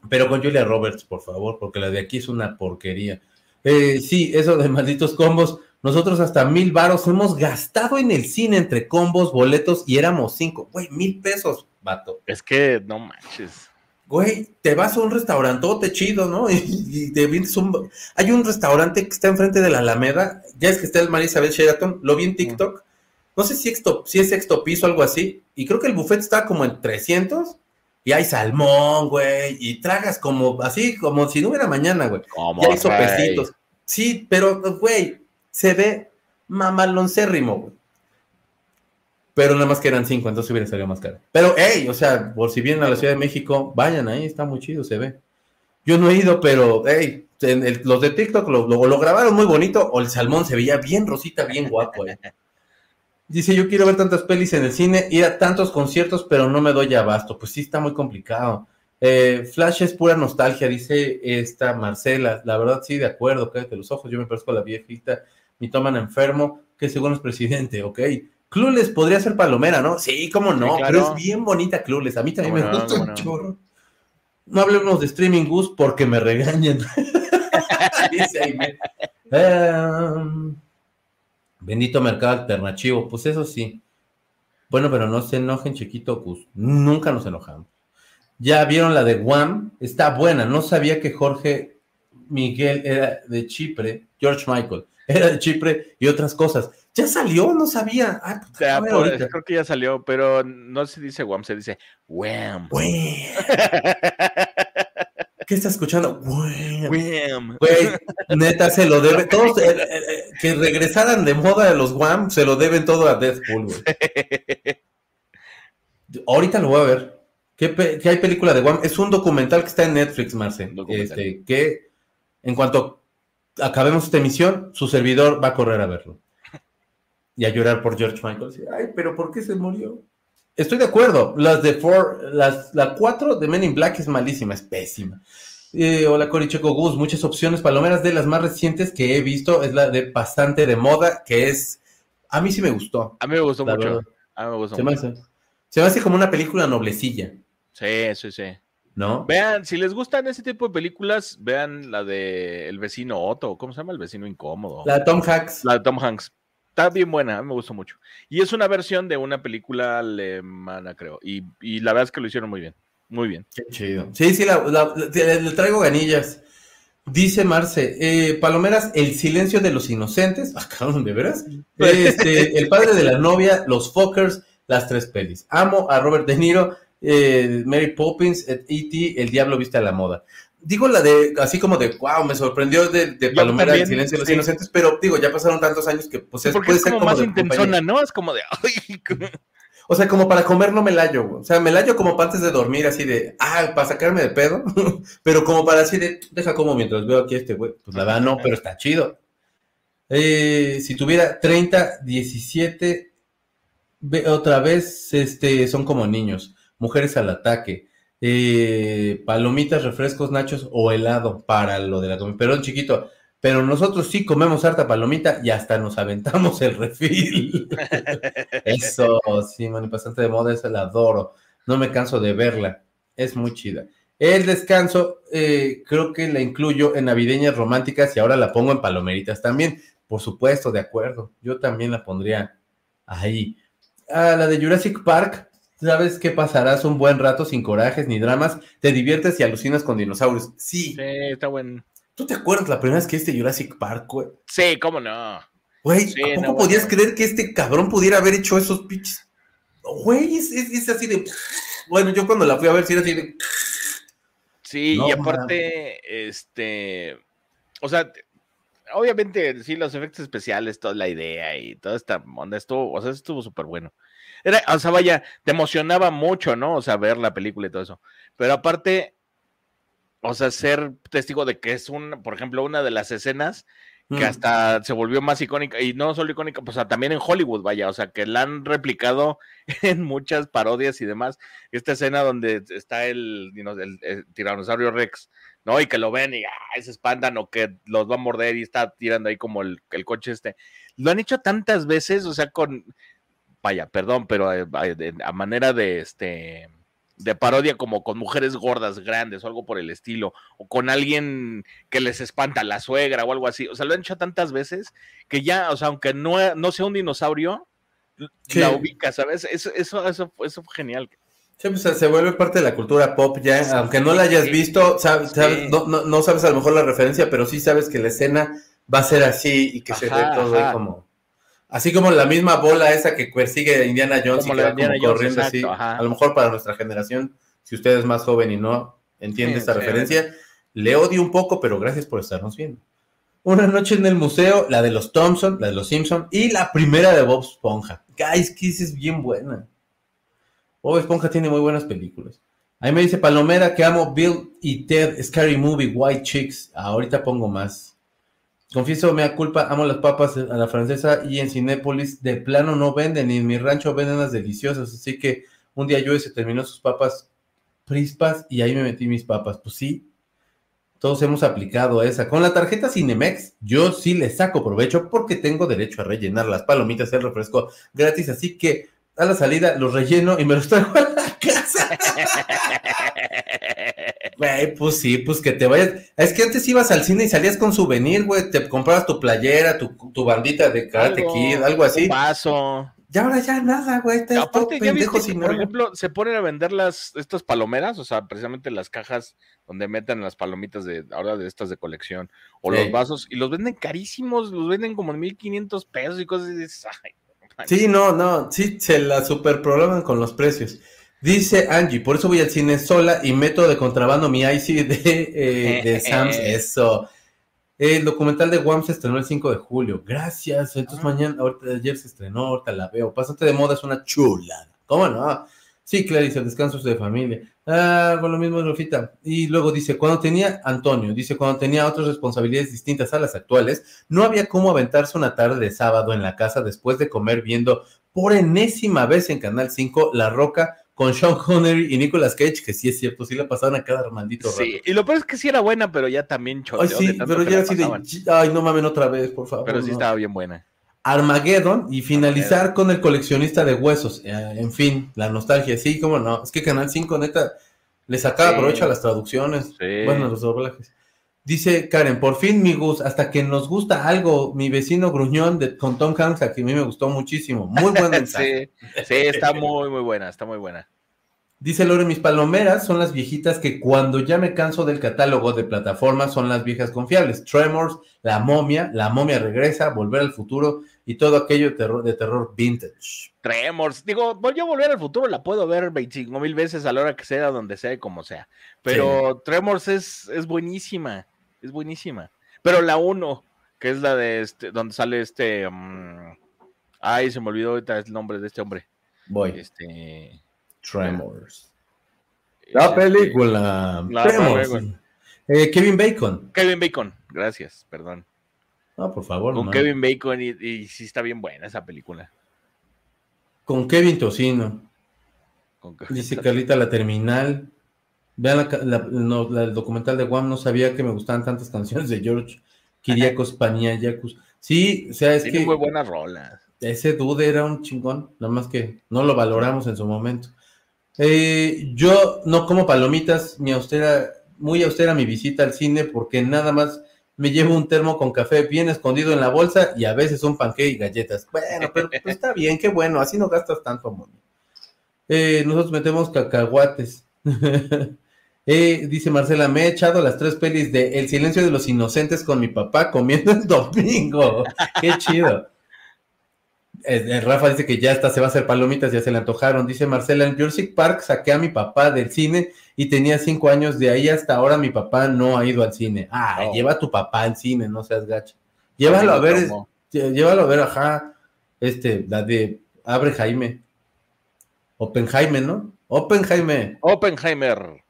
Pero con Julia Roberts, por favor, porque la de aquí es una porquería. Eh, sí, eso de malditos combos. Nosotros hasta mil varos hemos gastado en el cine entre combos, boletos y éramos cinco. Güey, mil pesos, vato. Es que no manches. Güey, te vas a un restaurantote chido, ¿no? Y, te vienes un... Hay un restaurante que está enfrente de la Alameda, ya es que está el María Isabel Sheraton, lo vi en TikTok no sé si, si es sexto piso o algo así, y creo que el buffet está como en 300, y hay salmón, güey, y tragas como, así, como si no hubiera mañana, güey. Y hay sopecitos. Sí, pero, güey, se ve mamaloncérrimo, güey. Pero nada más que eran cinco, entonces hubiera salido más caro. Pero, hey, o sea, por si vienen a la Ciudad de México, vayan ahí, está muy chido, se ve. Yo no he ido, pero, hey, los de TikTok lo, lo, grabaron muy bonito, o el salmón se veía bien rosita, bien guapo, eh. Dice, yo quiero ver tantas pelis en el cine, ir a tantos conciertos, pero no me doy abasto. Pues sí, está muy complicado. Eh, Flash es pura nostalgia, dice esta Marcela. La verdad, sí, de acuerdo, cállate los ojos. Yo me parezco a la viejita, mi toman enfermo, que según es presidente, ok. Clules podría ser palomera, ¿no? Sí, cómo no, pero es bien bonita Clules. A mí también me gusta un chorro. No hablemos de streaming Gus porque me regañan. dice ahí. Em, Bendito mercado alternativo, pues eso sí. Bueno, pero no se enojen, chiquito Cus. Nunca nos enojamos. Ya vieron la de Guam, está buena. No sabía que Jorge Miguel era de Chipre, George Michael, era de Chipre y otras cosas. Ya salió, no sabía. Ah, pues, creo que ya salió, pero no se dice Guam, se dice Wham. ¿Qué está escuchando? Güey, neta, se lo debe. Todos eh, eh, eh, que regresaran de moda de los Wham, se lo deben todo a Deadpool, güey. Ahorita lo voy a ver. ¿Qué, hay película de Wham? Es un documental que está en Netflix, Marce. Este, que en cuanto acabemos esta emisión, su servidor va a correr a verlo. Y a llorar por George Michael. Ay, pero ¿por qué se murió? Estoy de acuerdo. Las de Four, las, la 4 de Men in Black es malísima, es pésima. Eh, hola Coricheco Gus, muchas opciones palomeras de las más recientes que he visto es la de Bastante de Moda, que es, a mí sí me gustó. A mí me gustó mucho. A mí me gustó se, mucho. Me hace, se me hace como una película noblecilla. Sí, sí, sí. ¿No? Vean, si les gustan ese tipo de películas, vean la de El vecino Otto, ¿cómo se llama? El vecino incómodo. La de Tom Hanks. La de Tom Hanks. Está bien buena, me gustó mucho. Y es una versión de una película alemana, creo. Y, la verdad es que lo hicieron muy bien. Muy bien. Qué chido. Sí, sí, le, traigo ganillas. Dice Marce, eh, Palomeras, El silencio de los inocentes. Ah, ¿de veras? Este, el padre de la novia, Los Fockers, las tres pelis. Amo a Robert De Niro, eh, Mary Poppins, E.T., El Diablo Viste a la Moda. Digo la de, así como de, wow, me sorprendió de, de Palomera del Silencio de los Inocentes, pero digo, ya pasaron tantos años que pues es, puede ser como, más intensona, ¿no? Es como de, O sea, como para comer no me layo, güey. O sea, me layo como para antes de dormir, así de, ah, para sacarme de pedo. pero como para así de, deja como mientras veo aquí a este güey. Pues la verdad no, pero está chido. Eh, si tuviera 30, 17, otra vez, este, son como niños. Mujeres al ataque. Eh, palomitas, refrescos, nachos o helado para lo de la comida. Perdón, chiquito. Pero nosotros sí comemos harta palomita y hasta nos aventamos el refil. Eso, sí, manifestante de moda, esa la adoro. No me canso de verla. Es muy chida. El descanso, eh, creo que la incluyo en navideñas románticas y ahora la pongo en palomeritas también. Por supuesto, de acuerdo. Yo también la pondría ahí. A la de Jurassic Park, sabes qué pasarás un buen rato sin corajes ni dramas, te diviertes y alucinas con dinosaurios. Sí. Sí, está bueno. ¿Tú te acuerdas la primera vez que este Jurassic Park, güey? Sí, cómo no. Güey, ¿a poco podías creer que este cabrón pudiera haber hecho esos pitches? Güey, es, así de. Bueno, yo cuando la fui a ver, sí era así de. Sí, y aparte, este. O sea, obviamente, sí, los efectos especiales, toda la idea y toda esta onda estuvo, o sea, estuvo súper bueno. Era, o sea, vaya, te emocionaba mucho, ¿no? O sea, ver la película y todo eso. Pero aparte, o sea, ser testigo de que es un, por ejemplo, una de las escenas que mm. hasta se volvió más icónica, y no solo icónica, pues también en Hollywood, vaya, o sea, que la han replicado en muchas parodias y demás. Esta escena donde está el, el, tiranosaurio Rex, ¿no? Y que lo ven y se espantan o que los va a morder y está tirando ahí como el, el coche este. Lo han hecho tantas veces, o sea, con, vaya, perdón, pero eh, a, manera de este de parodia como con mujeres gordas, grandes o algo por el estilo, o con alguien que les espanta la suegra o algo así. O sea, lo han hecho tantas veces que ya, o sea, aunque no, no sea un dinosaurio, la ubica, ¿sabes? Eso, eso, eso, fue genial. Sí, pues se vuelve parte de la cultura pop ya, aunque no la hayas visto, sabes, no, no, sabes a lo mejor la referencia, pero sí sabes que la escena va a ser así y que se ve todo ahí como... Así como la misma bola esa que persigue Indiana Jones y que va corriendo así. A lo mejor para nuestra generación, si usted es más joven y no entiende esta referencia, le odio un poco, pero gracias por estarnos viendo. Una noche en el museo, la de los Thompson, la de los Simpson y la primera de Bob Esponja. Guys, Kiss es bien buena. Bob Esponja tiene muy buenas películas. Ahí me dice Palomera que amo Bill y Ted, Scary Movie, White Chicks. Ahorita pongo más. Confieso, me da culpa, amo las papas a la francesa y en Cinépolis de plano no venden, ni en mi rancho venden las deliciosas, así que un día yo se terminó sus papas prispas y ahí me metí mis papas. Pues sí, todos hemos aplicado esa. Con la tarjeta Cinemex, yo sí le saco provecho porque tengo derecho a rellenar las palomitas y el refresco gratis, así que a la salida los relleno y me los traigo a la. Güey, pues sí, pues que te vayas. Es que antes ibas al cine y salías con souvenir, güey. Te comprabas tu playera, tu, tu bandita de Karate Kid, algo así. paso. Y ahora ya nada, güey. Aparte, ya viste por ejemplo, se ponen a vender las, estas palomeras, o sea, precisamente las cajas donde meten las palomitas de ahora de estas de colección, o los vasos, y los venden carísimos, los venden como en 1500 pesos y cosas así. sí, no, no, sí, se la super programan con los precios. Dice Angie, por eso voy al cine sola y meto de contrabando mi IC de, eh, de Sams. Eso. El documental de Guam se estrenó el 5 de julio. Gracias. Entonces ah. mañana, ahorita ayer se estrenó, ahorita la veo. Pásate de moda, es una chula. ¿Cómo no? Sí, Clarice, el descanso es de familia. Ah, con lo mismo, Rufita. Y luego dice, cuando tenía, Antonio, dice, cuando tenía otras responsabilidades distintas a las actuales, no había cómo aventarse una tarde de sábado en la casa después de comer viendo por enésima vez en Canal 5 La Roca con Sean Connery y Nicolas Cage, que sí es cierto, sí la pasaban a cada rato. Sí, y lo peor es que sí era buena, pero ya también choteó. Ay, sí, pero ya así de, ay, no mamen otra vez, por favor. Pero sí estaba bien buena. Armageddon y finalizar con el coleccionista de huesos. Eh, en fin, la nostalgia, sí, cómo no. Es que Canal 5, neta, le sacaba provecho a las traducciones. Bueno, a los doblajes. Dice Karen, por fin mi Gus, hasta que nos gusta algo, mi vecino gruñón de, con Tom Hanks, a que a mí me gustó muchísimo. Muy buen mensaje. sí, sí, está muy, muy buena, está muy buena. Dice Lore, mis palomeras son las viejitas que cuando ya me canso del catálogo de plataformas son las viejas confiables. Tremors, La momia, La momia regresa, Volver al futuro y todo aquello de terror, de terror vintage. Tremors, digo, yo Volver al futuro la puedo ver 25 mil veces a la hora que sea, donde sea, como sea. Pero Tremors es, es buenísima, es buenísima. Pero la 1, que es la de este, donde sale este... Mm, ay, se me olvidó ahorita el nombre de este hombre. Voy. Este... Tremors. La este, película. Eh, Kevin Bacon. Kevin Bacon, gracias, perdón. No, por favor. Con Kevin Bacon y, sí está bien buena esa película. Con Kevin Tocino. Dice Carlita La Terminal. Vean el documental de Guam, no sabía que me gustaban tantas canciones de George Kiriakos Paniagakos. Sí, o sea, es Tiene muy buenas rolas. Ese dude era un chingón, nada más que no lo valoramos en su momento. Eh, yo no como palomitas, mi austera, muy austera mi visita al cine porque nada más me llevo un termo con café bien escondido en la bolsa y a veces un panque y galletas. Bueno, pero pues, está bien, qué bueno, así no gastas tanto, amor. Eh, nosotros metemos cacahuates. Eh, dice Marcela, me he echado las tres pelis de El silencio de los inocentes con mi papá comiendo el domingo. Qué chido. Eh, Rafa dice que ya está, se va a hacer palomitas, ya se le antojaron. Dice Marcela, en Jurassic Park saqué a mi papá del cine y tenía cinco años. De ahí hasta ahora mi papá no ha ido al cine. Ah, lleva a tu papá al cine, no seas gacha. Llévalo a ver, llévalo a ver, ajá, este, la de Abre Jaime. Oppenheimer, ¿no? Oppenheimer. Oppenheimer.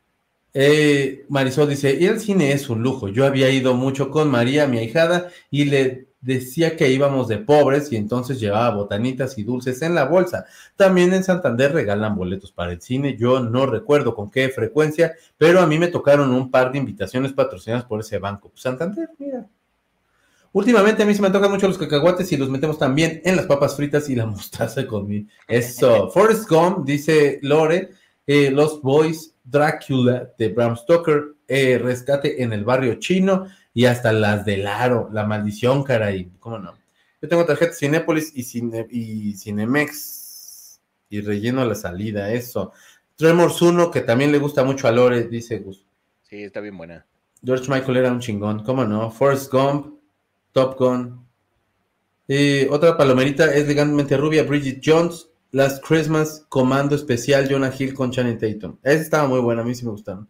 Eh, Marisol dice, y el cine es un lujo. Yo había ido mucho con María, mi ahijada, y le decía que íbamos de pobres y entonces llevaba botanitas y dulces en la bolsa. También en Santander regalan boletos para el cine. Yo no recuerdo con qué frecuencia, pero a mí me tocaron un par de invitaciones patrocinadas por ese banco. Pues, Santander, mira. Últimamente a mí se me tocan mucho los cacahuates y los metemos también en las papas fritas y la mostaza conmigo. Eso. Forrest Gump, dice Lore, eh, Los Boys, Drácula de Bram Stoker, eh, Rescate en el barrio chino y hasta las del Aro, La Maldición, caray, ¿cómo no? Yo tengo tarjeta Cinépolis y, Cine, y Cinemex y relleno la salida, eso. Tremors 1, que también le gusta mucho a Lore, dice Gus. Sí, está bien buena. George Michael era un chingón, ¿cómo no? Forrest Gump, Top Gun. Y otra palomerita es legalmente rubia, Bridget Jones, Last Christmas, Comando Especial, Jonah Hill con Channing Tatum. Esa estaba muy buena, a mí sí me gustaron.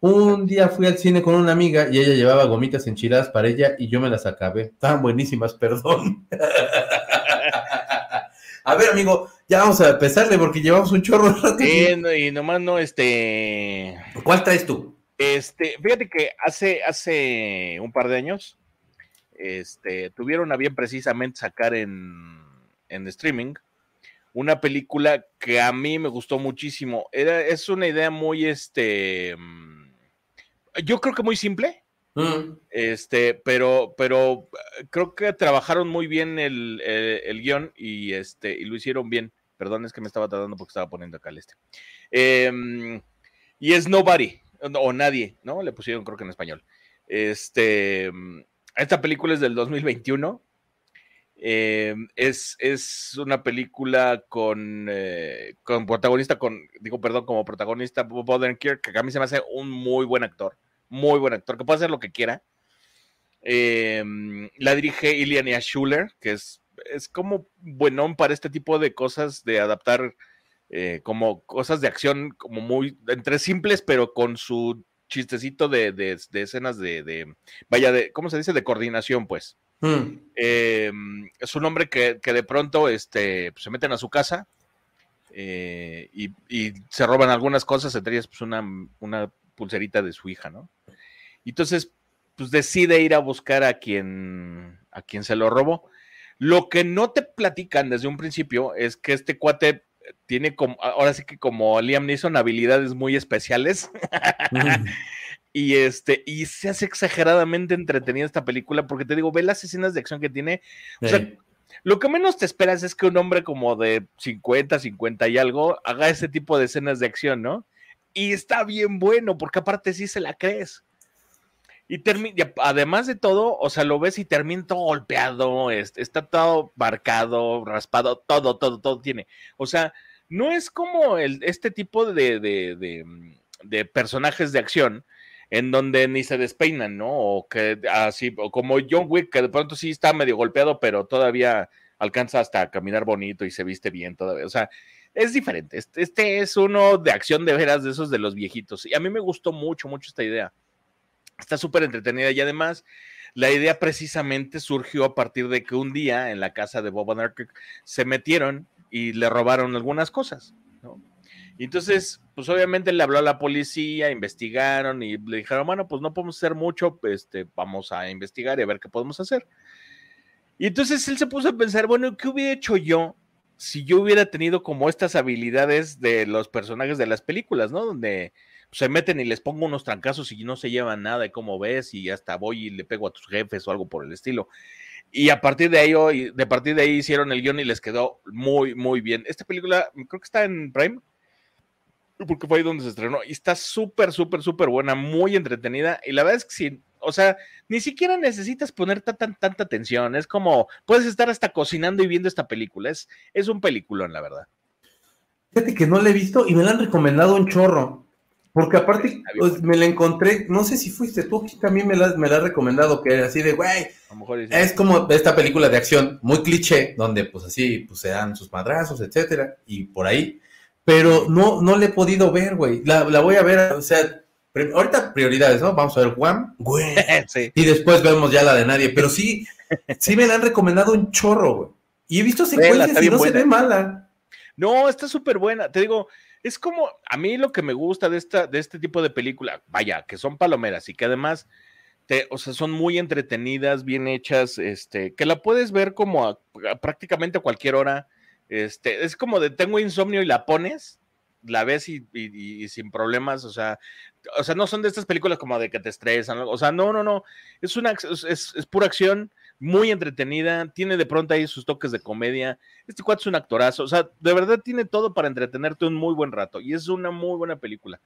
Un día fui al cine con una amiga y ella llevaba gomitas enchiladas para ella y yo me las acabé. Estaban buenísimas, perdón. a ver, amigo, ya vamos a empezarle porque llevamos un chorro de y nomás no, este. ¿Cuál traes tú? Este, fíjate que hace, hace un par de años, este, tuvieron a bien precisamente sacar en, en streaming una película que a mí me gustó muchísimo. Era, es una idea muy, este, yo creo que muy simple. Mm. Este, pero, pero eh, creo que trabajaron muy bien el, el, guion y este, y lo hicieron bien. Perdón, es que me estaba tardando porque estaba poniendo acá el este. Em, y es Nobody, o Nadie, ¿no? Le pusieron creo que en español. Este, esta película es del 2021. Em, es, es, una película con, eh, con protagonista, con, digo, perdón, como protagonista Bob Odenkirk, que a mí se me hace un muy buen actor muy buen actor, que puede hacer lo que quiera. Em, la dirige Iliania Schuller, que es, es como buenón para este tipo de cosas, de adaptar eh, como cosas de acción, como muy, entre simples, pero con su chistecito de, de, escenas de, vaya, de, ¿cómo se dice? De coordinación, pues. Hmm. Em, es un hombre que, de pronto este, pues, se meten a su casa eh, y, y, se roban algunas cosas, entre ellas pues, una, una pulserita de su hija, ¿no? Y entonces, pues decide ir a buscar a quien, a quien se lo robó. Lo que no te platican desde un principio es que este cuate tiene como, ahora sí que como Liam Neeson, habilidades muy especiales. y este, y se hace exageradamente entretenida esta película, porque te digo, ve las escenas de acción que tiene. O sea, lo que menos te esperas es que un hombre como de 50, 50 y algo haga ese tipo de escenas de acción, ¿no? Y está bien bueno, porque aparte sí se la crees. Y además de todo, o sea, lo ves y termina todo golpeado, está todo marcado, raspado, todo, todo, todo tiene. O sea, no es como el, este tipo de, de, de, personajes de acción en donde ni se despeinan, ¿no? O que así, o como John Wick, que de pronto sí está medio golpeado, pero todavía alcanza hasta a caminar bonito y se viste bien todavía. O sea, es diferente. Este, este, es uno de acción de veras de esos de los viejitos. Y a mí me gustó mucho, mucho esta idea. Está súper entretenida y además la idea precisamente surgió a partir de que un día en la casa de Bob Odenkirk se metieron y le robaron algunas cosas. Entonces, pues obviamente le habló a la policía, investigaron y le dijeron, bueno, pues no podemos hacer mucho, este, vamos a investigar y a ver qué podemos hacer. Y entonces él se puso a pensar, bueno, ¿qué hubiera hecho yo si yo hubiera tenido como estas habilidades de los personajes de las películas, ¿no? Donde se meten y les pongo unos trancazos y no se llevan nada, y cómo ves, y hasta voy y le pego a tus jefes o algo por el estilo. Y a partir de ahí, de partir de ahí hicieron el guion y les quedó muy, muy bien. Esta película creo que está en Prime, porque fue ahí donde se estrenó, y está súper, súper, súper buena, muy entretenida, y la verdad es que sí, o sea, ni siquiera necesitas poner tanta, tanta atención, es como, puedes estar hasta cocinando y viendo esta película, es, es un peliculón, la verdad. Fíjate que no la he visto y me la han recomendado un chorro. Porque aparte pues, me la encontré, no sé si fuiste tú, también me la, me la has recomendado, que así de, güey, es como esta película de acción muy cliché, donde pues así pues se dan sus madrazos, etcétera, y por ahí, pero no, no le he podido ver, güey, la, voy a ver, o sea, ahorita prioridades, ¿no? Vamos a ver Juan, güey, y después vemos ya la de nadie, pero sí, sí me la han recomendado un chorro, güey, y he visto secuencias y no se ve mala. No, está súper buena, te digo, es como, a mí lo que me gusta de, esta, de este tipo de película, vaya, que son palomeras y que además, te, o sea, son muy entretenidas, bien hechas, este, que la puedes ver como a, prácticamente a cualquier hora, este, es como de tengo insomnio y la pones, la ves y, y, sin problemas, o sea, o sea, no son de estas películas como de que te estresan, o sea, no, no, no, es una, es, es pura acción, muy entretenida, tiene de pronto ahí sus toques de comedia. Este cuate es un actorazo, o sea, de verdad tiene todo para entretenerte un muy buen rato y es una muy buena película.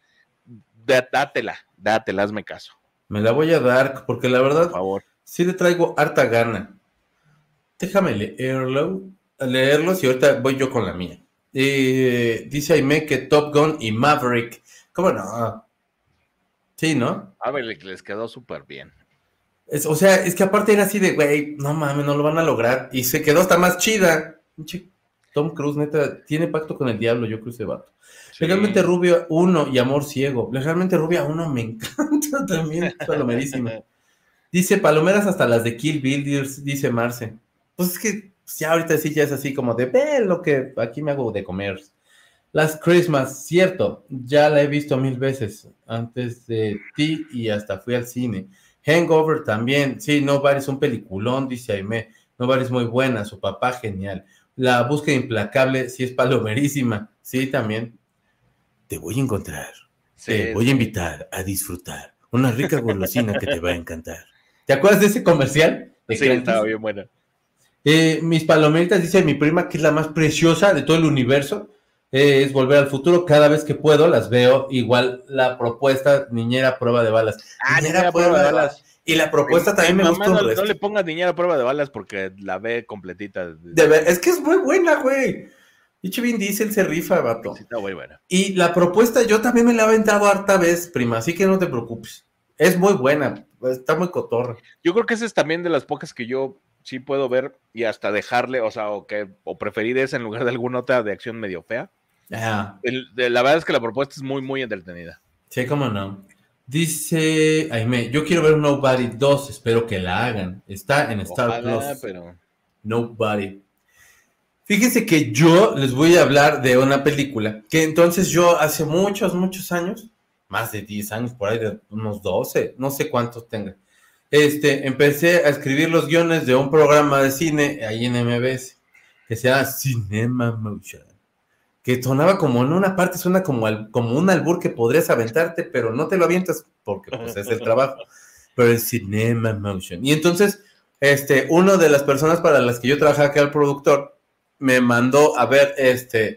Dátela, dátela, hazme caso. Me la voy a dar porque la verdad, Por favor. sí le traigo harta gana. Déjame leerlo, leerlos y ahorita voy yo con la mía. Eh, dice Aime que Top Gun y Maverick. ¿Cómo no? Sí, ¿no? Maverick les quedó súper bien o sea, es que aparte era así de, güey, no mames, no lo van a lograr. Y se quedó hasta más chida. Tom Cruise, neta, tiene pacto con el diablo, yo creo ese vato. Legalmente Rubio 1 y Amor Ciego. Legalmente Rubia 1 me encanta también, palomerísima. Dice Palomeras hasta las de Kill Bill, dice Marce. Pues es que pues ya ahorita sí ya es así como de, ve lo que aquí me hago de comer. Las Christmas, cierto, ya la he visto mil veces antes de ti y hasta fui al cine. Hangover también, sí, Nobody es un peliculón, dice Aime. Nobody es muy buena, su papá genial. La búsqueda implacable, sí es palomerísima, sí, también. Te voy a encontrar, te voy a invitar a disfrutar una rica golosina que te va a encantar. ¿Te acuerdas de ese comercial? sí, estaba bien buena. Eh, mis palomeritas, dice mi prima, que es la más preciosa de todo el universo, eh, es volver al futuro. Cada vez que puedo las veo. Igual la propuesta, niñera prueba de balas. Ah, niñera, prueba, de balas. Y la propuesta también me gusta. No, no, le pongas niñera prueba de balas porque la ve completita. De es que es muy buena, güey. Y Vin Diesel se rifa, vato. Sí, está muy buena. Y la propuesta yo también me la he aventado harta vez, prima, así que no te preocupes. Es muy buena, está muy cotorra. Yo creo que esa es también de las pocas que yo sí puedo ver y hasta dejarle, o sea, o que o preferir esa en lugar de alguna otra de acción medio fea. la verdad es que la propuesta es muy, muy entretenida. Sí, cómo no. Dice Aime, yo quiero ver Nobody 2, espero que la hagan. Está en Star Plus. Pero... Nobody. Fíjense que yo les voy a hablar de una película que entonces yo hace muchos, muchos años, más de 10 años, por ahí de unos 12, no sé cuántos tenga, este, empecé a escribir los guiones de un programa de cine ahí en MBS que se llama Cinema Motion, que sonaba como en una parte, suena como, como un albur que podrías aventarte, pero no te lo avientas porque pues, es el trabajo, pero es Cinema Motion. Y entonces, este, una de las personas para las que yo trabajaba, que era el productor, me mandó a ver este,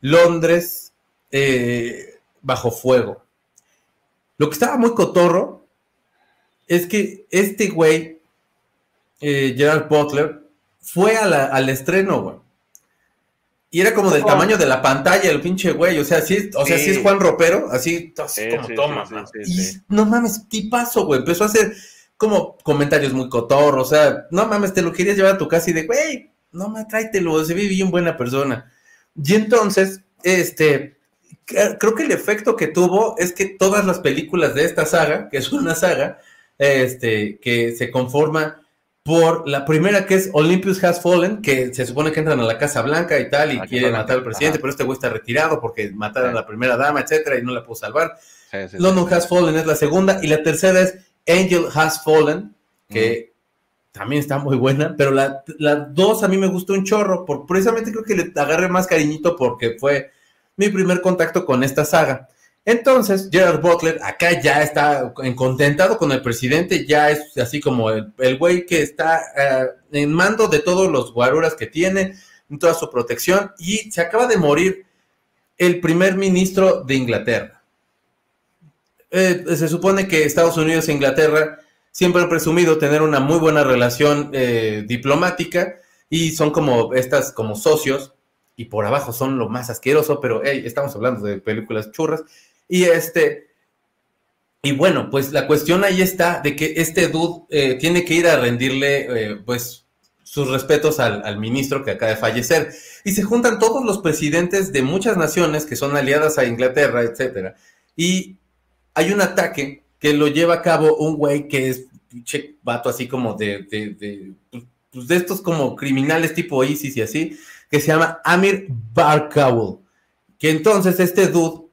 Londres eh, bajo fuego. Lo que estaba muy cotorro es que este güey, eh, Gerald Butler, fue al estreno, güey. Y era como del tamaño de la pantalla, el pinche güey. O sea, sí, o sea, sí, es Juan Ropero, así, así como toma, Y no mames, tipazo, güey. Empezó a hacer como comentarios muy cotorros. O sea, no mames, te lo querías llevar a tu casa y de, güey, no me tráetelo, se ve bien buena persona. Y entonces, este, creo que el efecto que tuvo es que todas las películas de esta saga, que es una saga, este, que se conforma por la primera que es Olympus Has Fallen, que se supone que entran a la Casa Blanca y tal, y ah, quieren matar al presidente, pero este güey está retirado porque mataron a la primera dama, etcétera, y no la pudo salvar. London Has Fallen es la segunda, y la tercera es Angel Has Fallen, que también está muy buena, pero la, la, dos a mí me gustó un chorro, por, precisamente creo que le agarré más cariñito porque fue mi primer contacto con esta saga. Entonces, Gerard Butler acá ya está contentado con el presidente, ya es así como el, güey que está eh, en mando de todos los guaruras que tiene, en toda su protección, y se acaba de morir el primer ministro de Inglaterra. Eh, se supone que Estados Unidos e Inglaterra siempre han presumido tener una muy buena relación eh, diplomática y son como estas como socios y por abajo son lo más asqueroso, pero estamos hablando de películas churras y este, y bueno, pues la cuestión ahí está de que este dude eh, tiene que ir a rendirle, eh, pues, sus respetos al, ministro que acaba de fallecer. Y se juntan todos los presidentes de muchas naciones que son aliadas a Inglaterra, etcétera. Y hay un ataque que lo lleva a cabo un güey que es pinche vato así como de, de, pues de estos como criminales tipo ISIS y así, que se llama Amir Barkawul. Que entonces este dude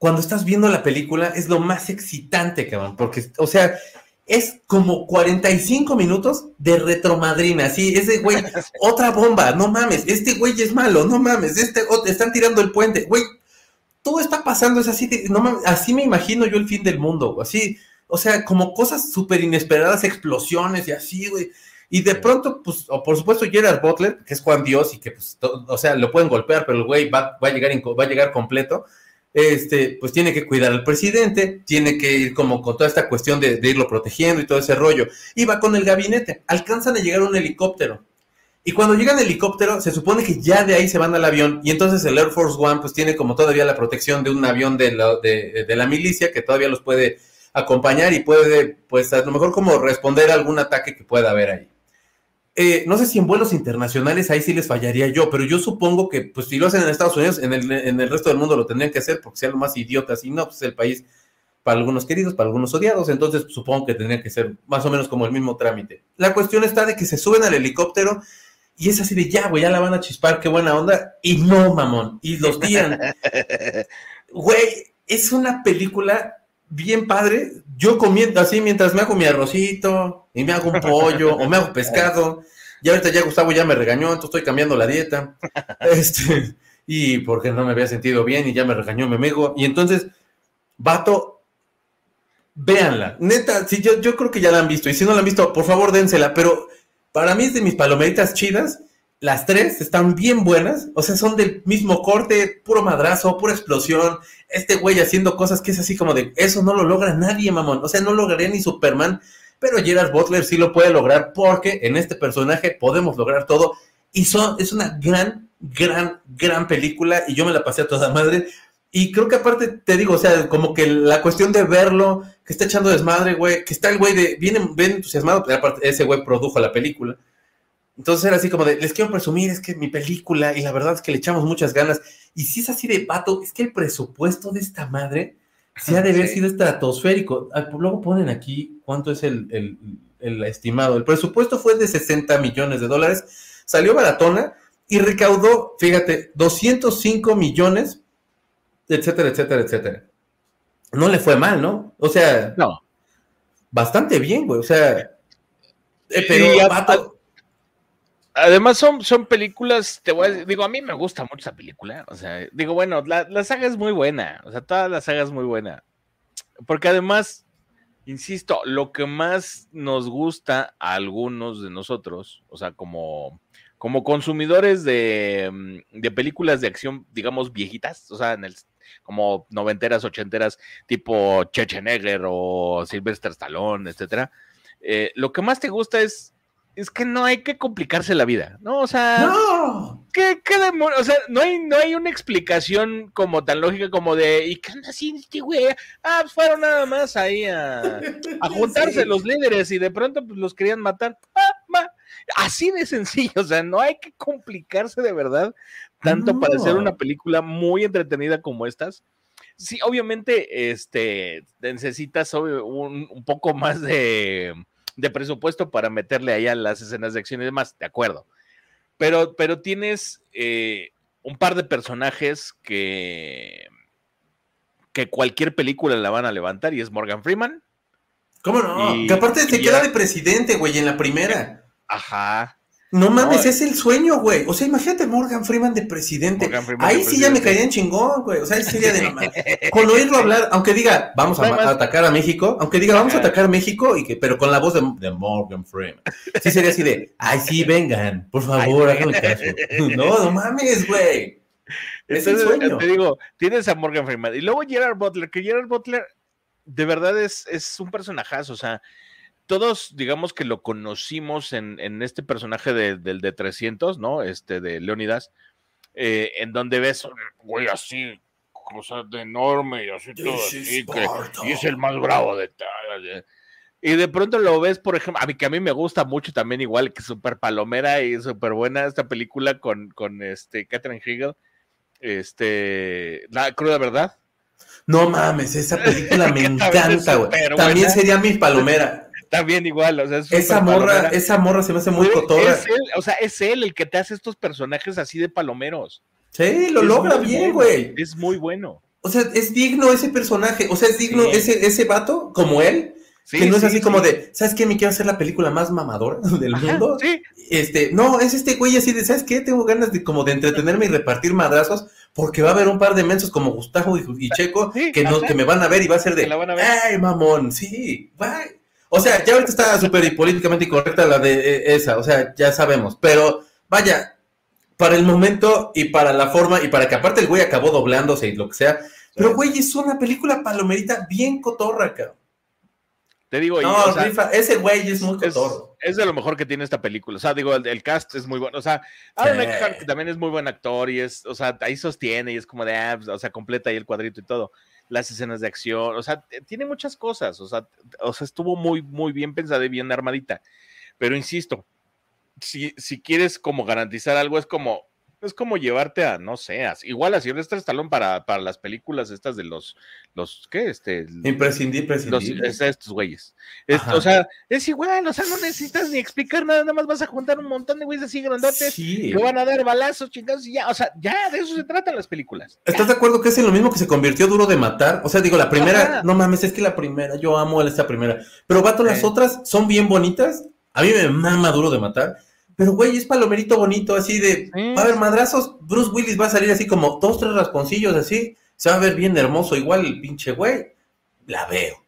cuando estás viendo la película es lo más excitante, cabrón, porque, o sea, es como 45 minutos de retromadrina, sí, ese güey, otra bomba, no mames, este güey es malo, no mames, este, están tirando el puente, güey, todo está pasando, es así, no mames, así me imagino yo el fin del mundo, así, o sea, como cosas súper inesperadas, explosiones y así, güey. Y de pronto, pues, o por supuesto, Gerard Butler, que es Juan Dios y que, pues, o sea, lo pueden golpear, pero el güey va, va, a llegar, va a llegar completo este, pues tiene que cuidar al presidente, tiene que ir como con toda esta cuestión de, irlo protegiendo y todo ese rollo. Y va con el gabinete, alcanzan a llegar un helicóptero. Y cuando llegan el helicóptero, se supone que ya de ahí se van al avión y entonces el Air Force One pues tiene como todavía la protección de un avión de la, de, de la milicia que todavía los puede acompañar y puede pues a lo mejor como responder a algún ataque que pueda haber ahí. Eh, no sé si en vuelos internacionales ahí sí les fallaría yo, pero yo supongo que, pues si lo hacen en Estados Unidos, en el, resto del mundo lo tendrían que hacer porque sean lo más idiotas y no, pues el país para algunos queridos, para algunos odiados, entonces supongo que tendría que ser más o menos como el mismo trámite. La cuestión está de que se suben al helicóptero y es así de ya, güey, ya la van a chispar, qué buena onda, y no, mamón, y los tiran. Güey, es una película bien padre. Yo comiendo así mientras me hago mi arrocito y me hago un pollo o me hago pescado. Y ahorita ya Gustavo ya me regañó, entonces estoy cambiando la dieta. Este, y porque no me había sentido bien y ya me regañó mi amigo. Y entonces, vato, véanla. Neta, sí, yo, yo creo que ya la han visto. Y si no la han visto, por favor, dénsela. Pero para mí es de mis palomeritas chidas las tres están bien buenas, o sea, son del mismo corte, puro madrazo, pura explosión. Este güey haciendo cosas que es así como de, eso no lo logra nadie, mamón. O sea, no lograría ni Superman, pero Gerard Butler sí lo puede lograr porque en este personaje podemos lograr todo. Y son, es una gran, gran, gran película y yo me la pasé a toda madre. Y creo que aparte, te digo, o sea, como que la cuestión de verlo, que está echando desmadre, güey, que está el güey de, bien entusiasmado, pero aparte ese güey produjo la película entonces era así como de, les quiero presumir, es que mi película, y la verdad es que le echamos muchas ganas. Y si es así de pato, es que el presupuesto de esta madre se ha de haber sido estratosférico. Ah, pues luego ponen aquí cuánto es el, estimado. El presupuesto fue de 60 millones de dólares, salió baratona y recaudó, fíjate, 205 millones, etcétera, etcétera, etcétera. No le fue mal, ¿no? O sea, no. Bastante bien, güey. O sea, eh, pero, pato, Además son, son películas, te voy a decir, digo, a mí me gusta mucho esa película, o sea, digo, bueno, la, la saga es muy buena, o sea, toda la saga es muy buena, porque además, insisto, lo que más nos gusta a algunos de nosotros, o sea, como, como consumidores de, mm, de películas de acción, digamos, viejitas, o sea, en el, como noventeras, ochenteras, tipo Schwarzenegger o Sylvester Stallone, etcétera, eh, lo que más te gusta es es que no hay que complicarse la vida, ¿no? O sea, ¿qué, qué demonios? O sea, no hay, no hay una explicación como tan lógica como de, ¿y qué onda así, este güey? Ah, pues fueron nada más ahí a, a juntarse los líderes y de pronto pues, los querían matar. Ah, Así de sencillo, o sea, no hay que complicarse de verdad tanto para hacer una película muy entretenida como estas. Sí, obviamente, este, necesitas un, un poco más de, de, presupuesto para meterle ahí a las escenas de acción y demás, de acuerdo. Pero, pero tienes eh, un par de personajes que, que cualquier película la van a levantar y es Morgan Freeman. ¿Cómo no? que aparte se queda de presidente, güey, en la primera. Ajá. No mames, es el sueño, güey. O sea, imagínate Morgan Freeman de presidente. ahí sí ya me caería en chingón, güey. O sea, sería de Con oírlo hablar, aunque diga, vamos a, atacar a México, aunque diga, vamos a atacar a México, y que, pero con la voz de, Morgan Freeman. Sí sería así de, ay, sí, vengan, por favor, háganme caso. No, no mames, güey. Es el sueño. Te digo, tienes a Morgan Freeman. Y luego Gerard Butler, que Gerard Butler de verdad es, es un personajazo. O sea, todos, digamos que lo conocimos en, este personaje del de 300, ¿no? Este de Leonidas, eh, en donde ves güey así, cosa de enorme y así todo así, y es el más bravo de tal. Y de pronto lo ves, por ejemplo, a mí que a mí me gusta mucho también, igual que súper palomera y súper buena esta película con, con este Catherine Hegel, este, La cruda verdad. No mames, esa película me encanta, güey. También sería mi palomera. También igual, o sea, esa morra, esa morra se me hace muy cotorra. o sea, es él el que te hace estos personajes así de palomeros. Sí, lo logra bien, güey. Es muy bueno. O sea, es digno ese personaje, o sea, es digno ese, ese vato como él. que no es así como de, ¿sabes qué? Me quiero hacer la película más mamadora del mundo. Este, no, es este güey así de, ¿sabes qué? Tengo ganas de como de entretenerme y repartir madrazos, porque va a haber un par de mensos como Gustavo y, Checo que, no, que me van a ver y va a ser de, ¡ay, mamón! Sí, bye. O sea, ya ahorita está súper políticamente incorrecta la de eh, esa, o sea, ya sabemos. Pero vaya, para el momento y para la forma, y para que aparte el güey acabó doblándose y lo que sea. Pero, güey, es una película palomerita bien cotorra, cabrón. Te digo, no, ese güey es muy cotorro. Es, de lo mejor que tiene esta película. O sea, digo, el, cast es muy bueno. O sea, Aaron Eckhart, también es muy buen actor y es, o sea, ahí sostiene y es como de, ah, pues, o sea, completa ahí el cuadrito y todo las escenas de acción, o sea, tiene muchas cosas, o sea, o sea, estuvo muy, muy bien pensada y bien armadita. Pero insisto, si, si quieres como garantizar algo, es como, es como llevarte a, no sé, igual a Silvestre Stallone para, para las películas estas de los, los, ¿qué? Este, imprescindible, Los, estos güeyes. o sea, es igual, o sea, no necesitas ni explicar nada, nada más vas a juntar un montón de güeyes así grandotes que van a dar balazos, chingados, y ya, o sea, ya de eso se tratan las películas. ¿Estás de acuerdo que es lo mismo que se convirtió duro de matar? O sea, digo, la primera, no mames, es que la primera, yo amo esta primera, pero vato, las otras son bien bonitas, a mí me mama duro de matar, pero, güey, es palomerito bonito, así de. Va a haber madrazos. Bruce Willis va a salir así como dos, tres rasponcillos, así. Se va a ver bien hermoso, igual el pinche güey. La veo.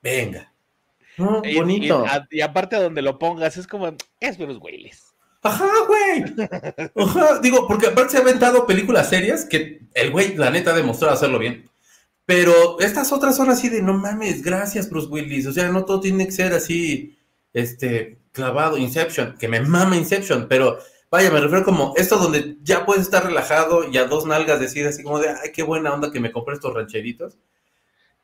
Venga. bonito. Y, aparte a donde lo pongas, es como. Es Bruce Willis. Ajá, güey. Ajá. Digo, porque aparte se ha aventado películas serias que el güey, la neta, ha demostrado hacerlo bien. Pero estas otras son así de no mames, gracias, Bruce Willis. O sea, no todo tiene que ser así, este, clavado, Inception, que me mama Inception, pero vaya, me refiero como esto donde ya puedes estar relajado y a dos nalgas decir así como de, ay, qué buena onda que me compré estos rancheritos.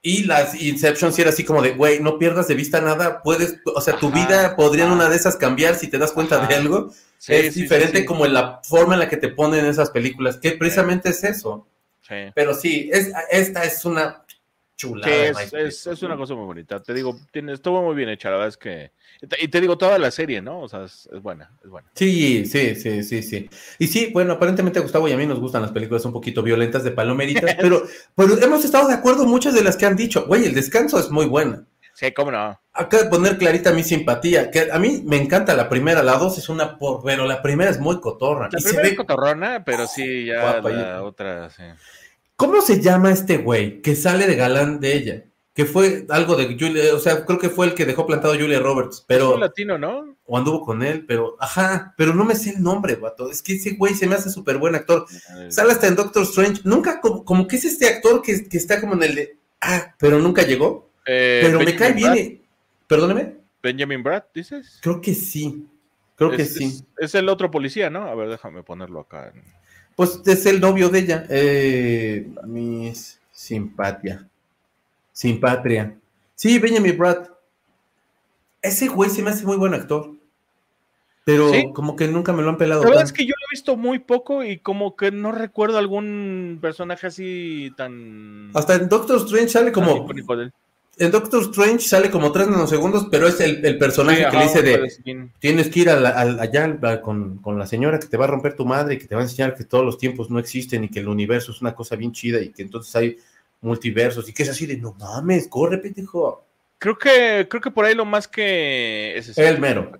Y las Inception si era así como de, güey, no pierdas de vista nada, puedes, o sea, tu vida podría en una de esas cambiar si te das cuenta de algo. es diferente como en la forma en la que te ponen esas películas, que precisamente es eso. Pero sí, es, esta es una chulada. es, es, una cosa muy bonita. Te digo, tiene, estuvo muy bien hecha, la verdad es que y te digo, toda la serie, ¿no? O sea, es, buena, es buena. Sí, sí, sí, sí, sí. Y sí, bueno, aparentemente a Gustavo y a mí nos gustan las películas un poquito violentas de palomeritas, pero, pero hemos estado de acuerdo muchas de las que han dicho. Güey, el descanso es muy buena. Sí, cómo no. Acá de poner clarita mi simpatía, que a mí me encanta la primera, la dos es una por, pero la primera es muy cotorra. La primera es cotorrona, pero sí, ya la otra, sí. ¿Cómo se llama este güey que sale de galán de ella? Que fue algo de Julia, o sea, creo que fue el que dejó plantado a Julia Roberts, pero... Es un latino, ¿no? O anduvo con él, pero, ajá, pero no me sé el nombre, vato, es que ese güey se me hace súper buen actor. Sale hasta en Doctor Strange, nunca, como, que es este actor que, está como en el de, ah, pero nunca llegó, eh, pero me cae bien, perdóneme. Benjamin Brad, dices? Creo que sí, Creo que sí. Es, el otro policía, ¿no? A ver, déjame ponerlo acá. Pues es el novio de ella. Eh, mis simpatia. Simpatria. Sí, Benjamin Brad. Ese güey se me hace muy buen actor. Pero como que nunca me lo han pelado. La verdad es que yo lo he visto muy poco y como que no recuerdo algún personaje así tan. Hasta en Doctor Strange sale como. En Doctor Strange sale como tres nanosegundos, pero es el, personaje que le dice de tienes que ir allá con, con, la señora que te va a romper tu madre y que te va a enseñar que todos los tiempos no existen y que el universo es una cosa bien chida y que entonces hay multiversos y que es así de no mames, corre, pendejo. Creo que, creo que por ahí lo más que es el mero.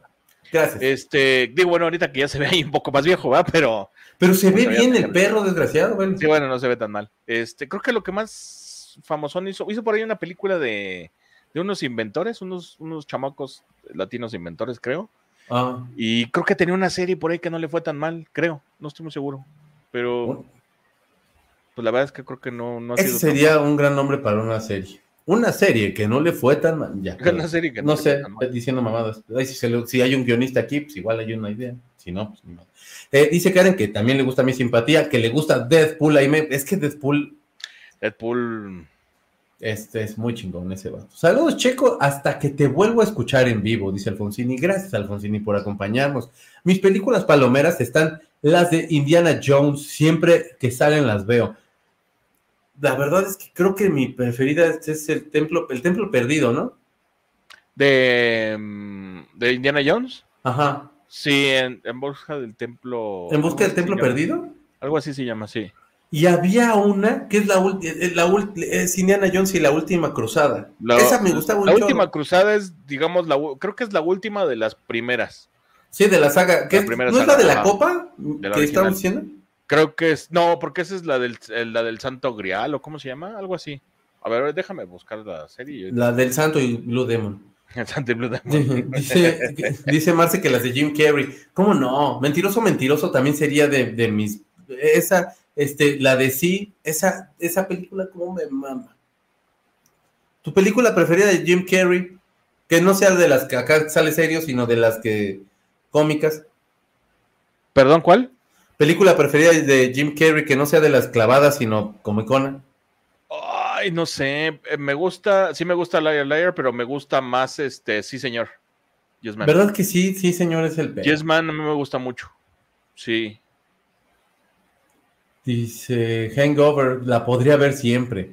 Gracias. Este, digo, bueno, ahorita que ya se ve ahí un poco más viejo, ¿va? Pero. Pero se ve bien el perro, desgraciado, güey. Sí, bueno, no se ve tan mal. Este, creo que lo que más famosón hizo, hizo por ahí una película de, de unos inventores, unos, unos chamacos latinos inventores, creo. Ah. Y creo que tenía una serie por ahí que no le fue tan mal, creo. No estoy muy seguro. Pero. Pues la verdad es que creo que no, no ha Ese sería un gran nombre para una serie. Una serie que no le fue tan mal. Ya, una serie que no, sé, diciendo mamadas. si, hay un guionista aquí, pues igual hay una idea. Si no, pues no. Eh, dice Karen que también le gusta mi simpatía, que le gusta Deadpool. Ahí me, es que Deadpool. Deadpool. Este es muy chingón ese vato. Saludos, Checo, hasta que te vuelvo a escuchar en vivo, dice Alfonsini. Gracias, Alfonsini, por acompañarnos. Mis películas palomeras están las de Indiana Jones. Siempre que salen las veo la verdad es que creo que mi preferida es el templo, el templo perdido, ¿no? De, mm, de Indiana Jones. Ajá. Sí, en, busca del templo. ¿En busca del templo perdido? Algo así se llama, sí. Y había una que es la última, es Indiana Jones y la última cruzada. Esa me gustaba mucho. La última cruzada es, digamos, la, creo que es la última de las primeras. Sí, de la saga. ¿Qué, ¿No es la de la copa que estamos diciendo? Creo que es. No, porque esa es la del, la del Santo Grial, o cómo se llama, algo así. A ver, déjame buscar la serie. La del Santo y Blue Demon. El Santo y Blue Demon. dice, dice Marce que las de Jim Carrey. ¿Cómo no? Mentiroso, mentiroso también sería de, de mis. Esa, este, la de sí, esa, esa película, ¿cómo me mama? ¿Tu película preferida de Jim Carrey? Que no sea de las que acá sale serio, sino de las que cómicas. ¿Perdón, cuál? ¿Película preferida de Jim Carrey que no sea de las clavadas, sino como icona? Ay, no sé. Eh, me gusta, sí me gusta Liar Liar, pero me gusta más este, sí, señor. ¿Verdad que sí? Sí, señor, es el Yes Man a mí me gusta mucho. Sí. Dice Hangover, la podría ver siempre.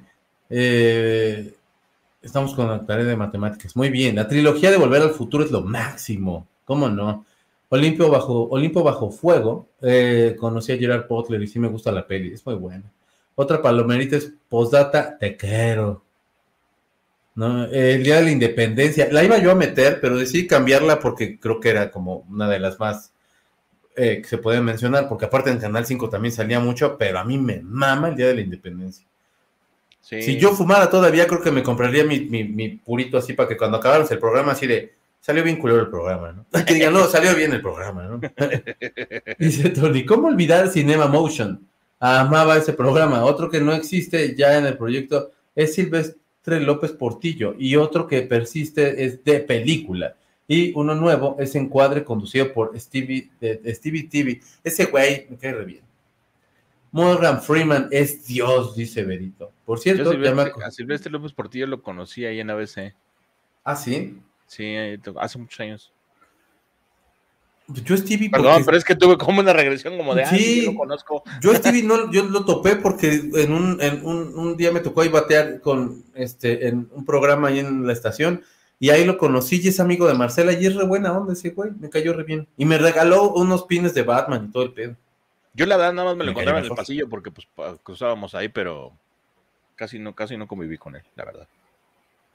Eh, estamos con la tarea de matemáticas. Muy bien. La trilogía de Volver al Futuro es lo máximo. ¿Cómo no? Olimpio bajo, Olimpo bajo fuego. Eh, conocí a Gerard Butler y sí me gusta la peli, es muy buena. Otra palomerita es Postdata, te quiero. ¿No? El día de la independencia. La iba yo a meter, pero decidí cambiarla porque creo que era como una de las más eh, que se pueden mencionar, porque aparte en Canal 5 también salía mucho, pero a mí me mama el día de la independencia. Si yo fumara todavía, creo que me compraría mi, mi purito así para que cuando acabáramos el programa así de Salió bien culero el programa, ¿no? Que digan, no, salió bien el programa, ¿no? Dice Tony, ¿cómo olvidar Cinema Motion? Amaba ese programa. Otro que no existe ya en el proyecto es Silvestre López Portillo y otro que persiste es de película. Y uno nuevo es Encuadre conducido por Stevie, Stevie TV. Ese güey me cae re bien. Morgan Freeman es Dios, dice Berito. Por cierto, a Silvestre López Portillo lo conocí ahí en ABC. Ah, sí. Sí, hace muchos años. Yo Stevie. Perdón, pero es que tuve como una regresión como de. Sí, yo lo conozco. Yo Stevie no, yo lo topé porque en un, en un, un, día me tocó ahí batear con este en un programa ahí en la estación y ahí lo conocí y es amigo de Marcela y es re buena onda ese güey, me cayó re bien. Y me regaló unos pines de Batman y todo el pedo. Yo la verdad nada más me lo encontraba en el pasillo porque pues cruzábamos ahí, pero casi no, casi no conviví con él, la verdad.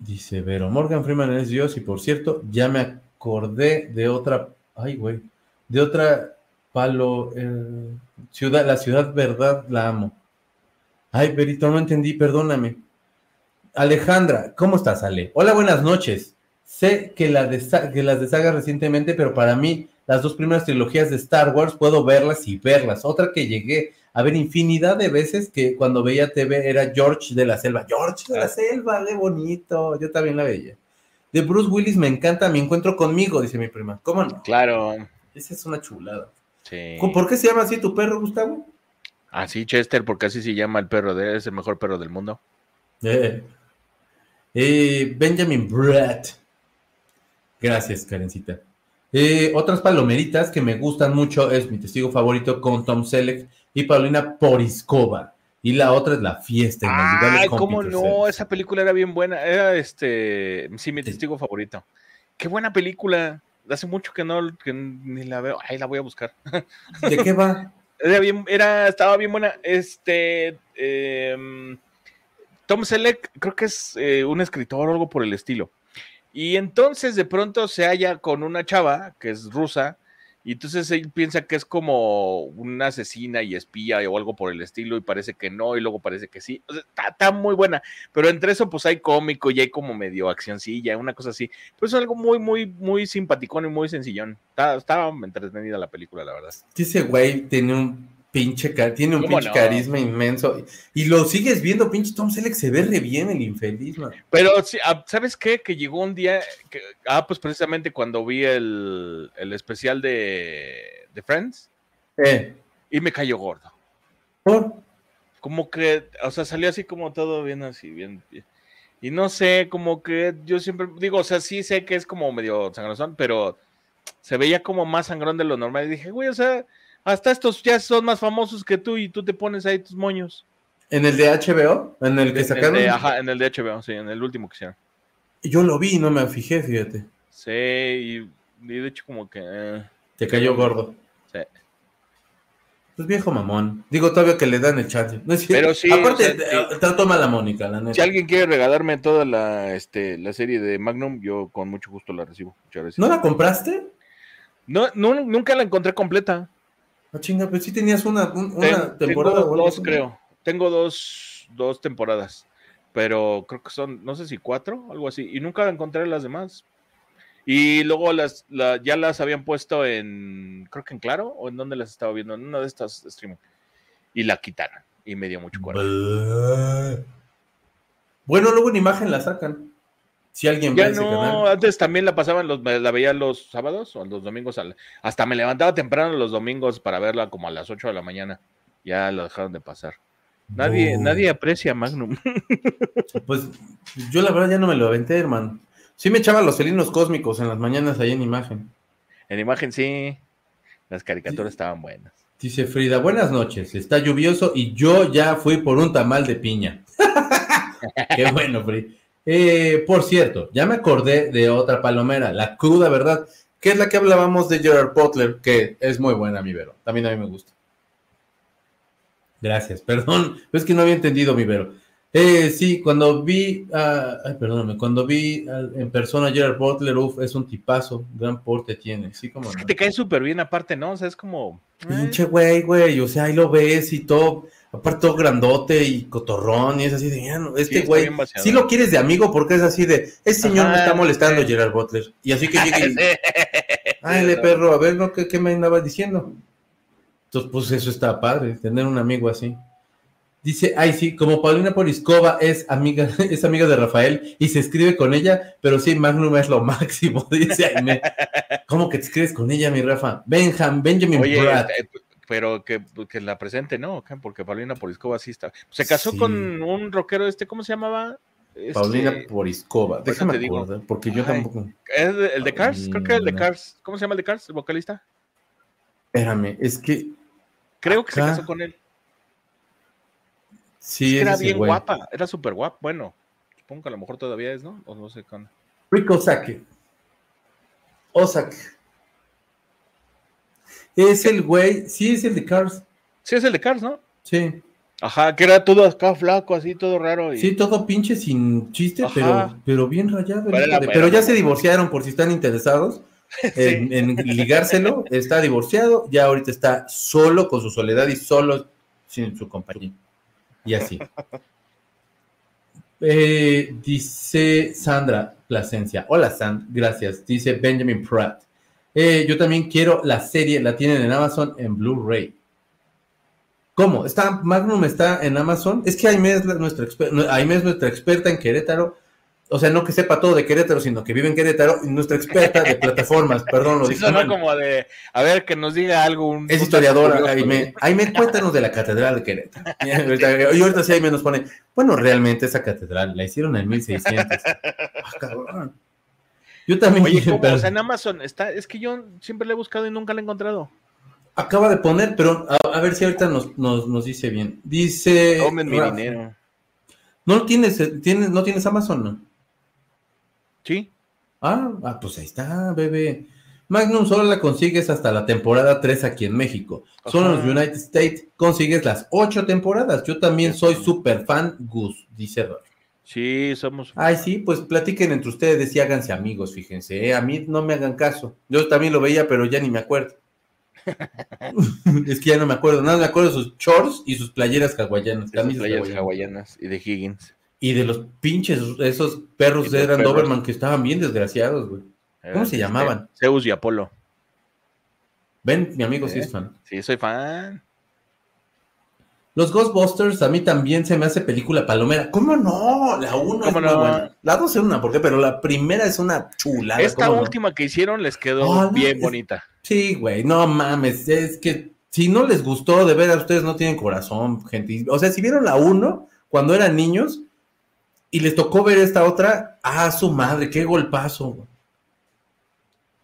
Dice Vero, Morgan Freeman es Dios y por cierto, ya me acordé de otra, ay güey, de otra palo, eh, ciudad, la ciudad verdad, la amo. Ay, Verito, no entendí, perdóname. Alejandra, ¿cómo estás, Ale? Hola, buenas noches. Sé que, que las de recientemente, pero para mí, las dos primeras trilogías de Star Wars puedo verlas y verlas. Otra que llegué a ver infinidad de veces que cuando veía TV era George de la Selva. George de la Selva, qué bonito. Yo también la veía. De Bruce Willis me encanta, me encuentro conmigo, dice mi prima. ¿Cómo no? Claro. Esa es una chulada. Sí. ¿Por qué se llama así tu perro, Gustavo? Así, Chester, porque así se llama el perro de él, es el mejor perro del mundo. Eh. Eh, Benjamin Brett. Gracias, Karencita. Eh, otras palomeritas que me gustan mucho es mi testigo favorito con Tom Selleck y Paulina Poriskova. Y la otra es La Fiesta. Ay, cómo no, esa película era bien buena. Era este, sí, mi testigo favorito. Qué buena película. Hace mucho que no, ni la veo. Ay, la voy a buscar. ¿De qué va? Era bien, era, estaba bien buena. Este, em, Tom Selleck creo que es eh, un escritor o algo por el estilo. Y entonces de pronto se halla con una chava que es rusa y entonces él piensa que es como una asesina y espía o algo por el estilo, y parece que no, y luego parece que sí. está, muy buena. Pero entre eso, pues hay cómico y hay como medio accioncilla, una cosa así. Pues es algo muy, muy, muy simpaticón y muy sencillón. Estaba entretenida la película, la verdad. Ese güey tiene un pinche, tiene un pinche carisma inmenso. Y lo sigues viendo, pinche Tom Selleck se ve re bien el infeliz, Pero, ah, ¿sabes qué? Que llegó un día, que, ah, pues precisamente cuando vi el, especial de, de Friends, eh. y me cayó gordo. ¿Por? Como que, o sea, salió así como todo bien así, bien, Y no sé, como que yo siempre digo, o sea, sí sé que es como medio sangrosón, pero se veía como más sangrón de lo normal. Y dije, güey, o sea, hasta estos ya son más famosos que tú y tú te pones ahí tus moños. ¿En el de HBO? ¿En el que sacaron? ajá, en el de HBO, sí, en el último que hicieron. Yo lo vi y no me fijé, fíjate. Sí, y, de hecho como que... Eh, te cayó gordo. Sí. Pues viejo mamón. Digo todavía que le dan el chance. Pero sí. Aparte, o la Mónica, la neta. Si alguien quiere regalarme toda la, este, la serie de Magnum, yo con mucho gusto la recibo. ¿No la compraste? No, no, nunca la encontré completa. No chinga, pero sí tenías una, temporada. Tengo dos, creo. Tengo dos, dos temporadas. Pero creo que son, no sé si cuatro, algo así. Y nunca encontré las demás. Y luego las, ya las habían puesto en, creo que en Claro, o en donde las estaba viendo, en una de estas streaming. Y la quitaron. Y me dio mucho coraje. Bueno, luego en imagen la sacan. Si alguien ya no, antes también la pasaban, los, la veía los sábados o los domingos. hasta me levantaba temprano los domingos para verla como a las 8 de la mañana. Ya lo dejaron de pasar. Nadie, nadie aprecia Magnum. Pues yo la verdad ya no me lo aventé, hermano. Sí me echaba los felinos cósmicos en las mañanas ahí en imagen. En imagen sí. Las caricaturas estaban buenas. Dice Frida, buenas noches. Está lluvioso y yo ya fui por un tamal de piña. Qué bueno, Frida. Eh, por cierto, ya me acordé de otra palomera, la cruda verdad, que es la que hablábamos de Gerard Butler, que es muy buena, mi Vero. También a mí me gusta. Gracias, perdón, es que no había entendido, mi Vero. Eh, sí, cuando vi, ay, perdóname, cuando vi en persona a Gerard Butler, uff, es un tipazo, gran porte tiene, sí, como. te cae súper bien aparte, ¿no? O sea, es como. Pinche güey, güey, o sea, ahí lo ves y todo aparte todo grandote y cotorrón, y es así de, ya no, este güey, sí lo quieres de amigo porque es así de, ese señor me está molestando, Gerard Butler. Y así que llega y, ay, le perro, a ver, ¿no? ¿Qué, me andaba diciendo? Entonces, pues eso está padre, tener un amigo así. Dice, ay, sí, como Paulina Poliskova es amiga, es amiga de Rafael y se escribe con ella, pero sí, Magnum es lo máximo, dice ¿Cómo que te escribes con ella, mi Rafa? Benjam, Benjamin Oye, eh, pero que, la presente, ¿no? Porque Paulina Poriskova sí está. Se casó con un rockero este, ¿cómo se llamaba? Este... Paulina Poriskova, déjame acordar, porque yo tampoco. ¿Es el de Cars? Creo que es el de Cars. ¿Cómo se llama el de Cars, el vocalista? Espérame, es que. Creo que se casó con él. Sí, era bien guapa, era súper guapa. Bueno, supongo que a lo mejor todavía es, ¿no? O no sé cuándo. Rick Osaki. Osaki. Es el güey, sí, es el de Cars. Sí, es el de Cars, ¿no? Sí. Ajá, que era todo acá flaco, así, todo raro. Sí, todo pinche sin chiste, pero, pero bien rayado. pero ya se divorciaron por si están interesados en, ligárselo. Está divorciado, ya ahorita está solo con su soledad y solo sin su compañía. Y así. Eh, dice Sandra Plasencia. Hola, Sand, gracias. Dice Benjamin Pratt. Eh, yo también quiero la serie, la tienen en Amazon en Blu-ray. ¿Cómo? ¿Está, Magnum está en Amazon? Es que Aime es, nuestra, es nuestra experta en Querétaro. o sea, no que sepa todo de Querétaro, sino que vive en Querétaro, y nuestra experta de plataformas, perdón, lo dije. como de, a ver, que nos diga algo. es historiadora, Aime. Aime, cuéntanos de la Catedral de Querétaro. Y ahorita sí Aime nos pone, bueno, realmente esa catedral la hicieron en 1600. Ah, cabrón. Yo también. Oye, ¿cómo? O sea, en Amazon está, es que yo siempre la he buscado y nunca la he encontrado. Acaba de poner, pero a, ver si ahorita nos, nos, dice bien. Dice. Tomen mi dinero. ¿No tienes, tienes, no tienes Amazon, no? Sí. Ah, ah, pues ahí está, bebé. Magnum solo la consigues hasta la temporada 3 aquí en México. Solo en los United States consigues las 8 temporadas. Yo también soy super fan Gus, dice Rolf. Sí, somos. Ay, sí, pues platiquen entre ustedes y háganse amigos, fíjense. ¿eh? A mí no me hagan caso. Yo también lo veía, pero ya ni me acuerdo. es que ya no me acuerdo. Nada, me acuerdo de sus shorts y sus playeras hawaianas. Playeras hawaianas. y de Higgins. Y de los pinches, esos perros de Eran Doberman que estaban bien desgraciados, güey. ¿Cómo se llamaban? Zeus y Apolo. Ven, mi amigo, sí es fan. Sí, soy fan. Los Ghostbusters a mí también se me hace película palomera. ¿Cómo no? La 1 es no? muy buena. La 2 es una, ¿por qué? Pero la primera es una chulada. Esta última que hicieron les quedó bien bonita. Sí, güey, no mames. Es que si no les gustó, de ver a ustedes no tienen corazón, gente. O sea, si vieron la 1 cuando eran niños y les tocó ver esta otra, ah, su madre, qué golpazo.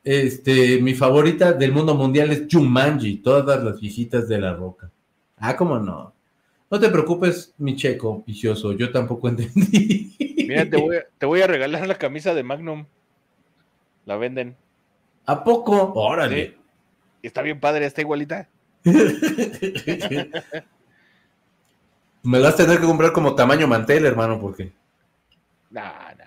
Este, mi favorita del mundo mundial es Jumanji, todas las viejitas de la roca. Ah, cómo no. No te preocupes, mi checo vicioso, yo tampoco entendí. Mira, te voy, a, regalar la camisa de Magnum. La venden. ¿A poco? Órale. Está bien padre, está igualita. Me vas a tener que comprar como tamaño mantel, hermano, porque. Nah, nah.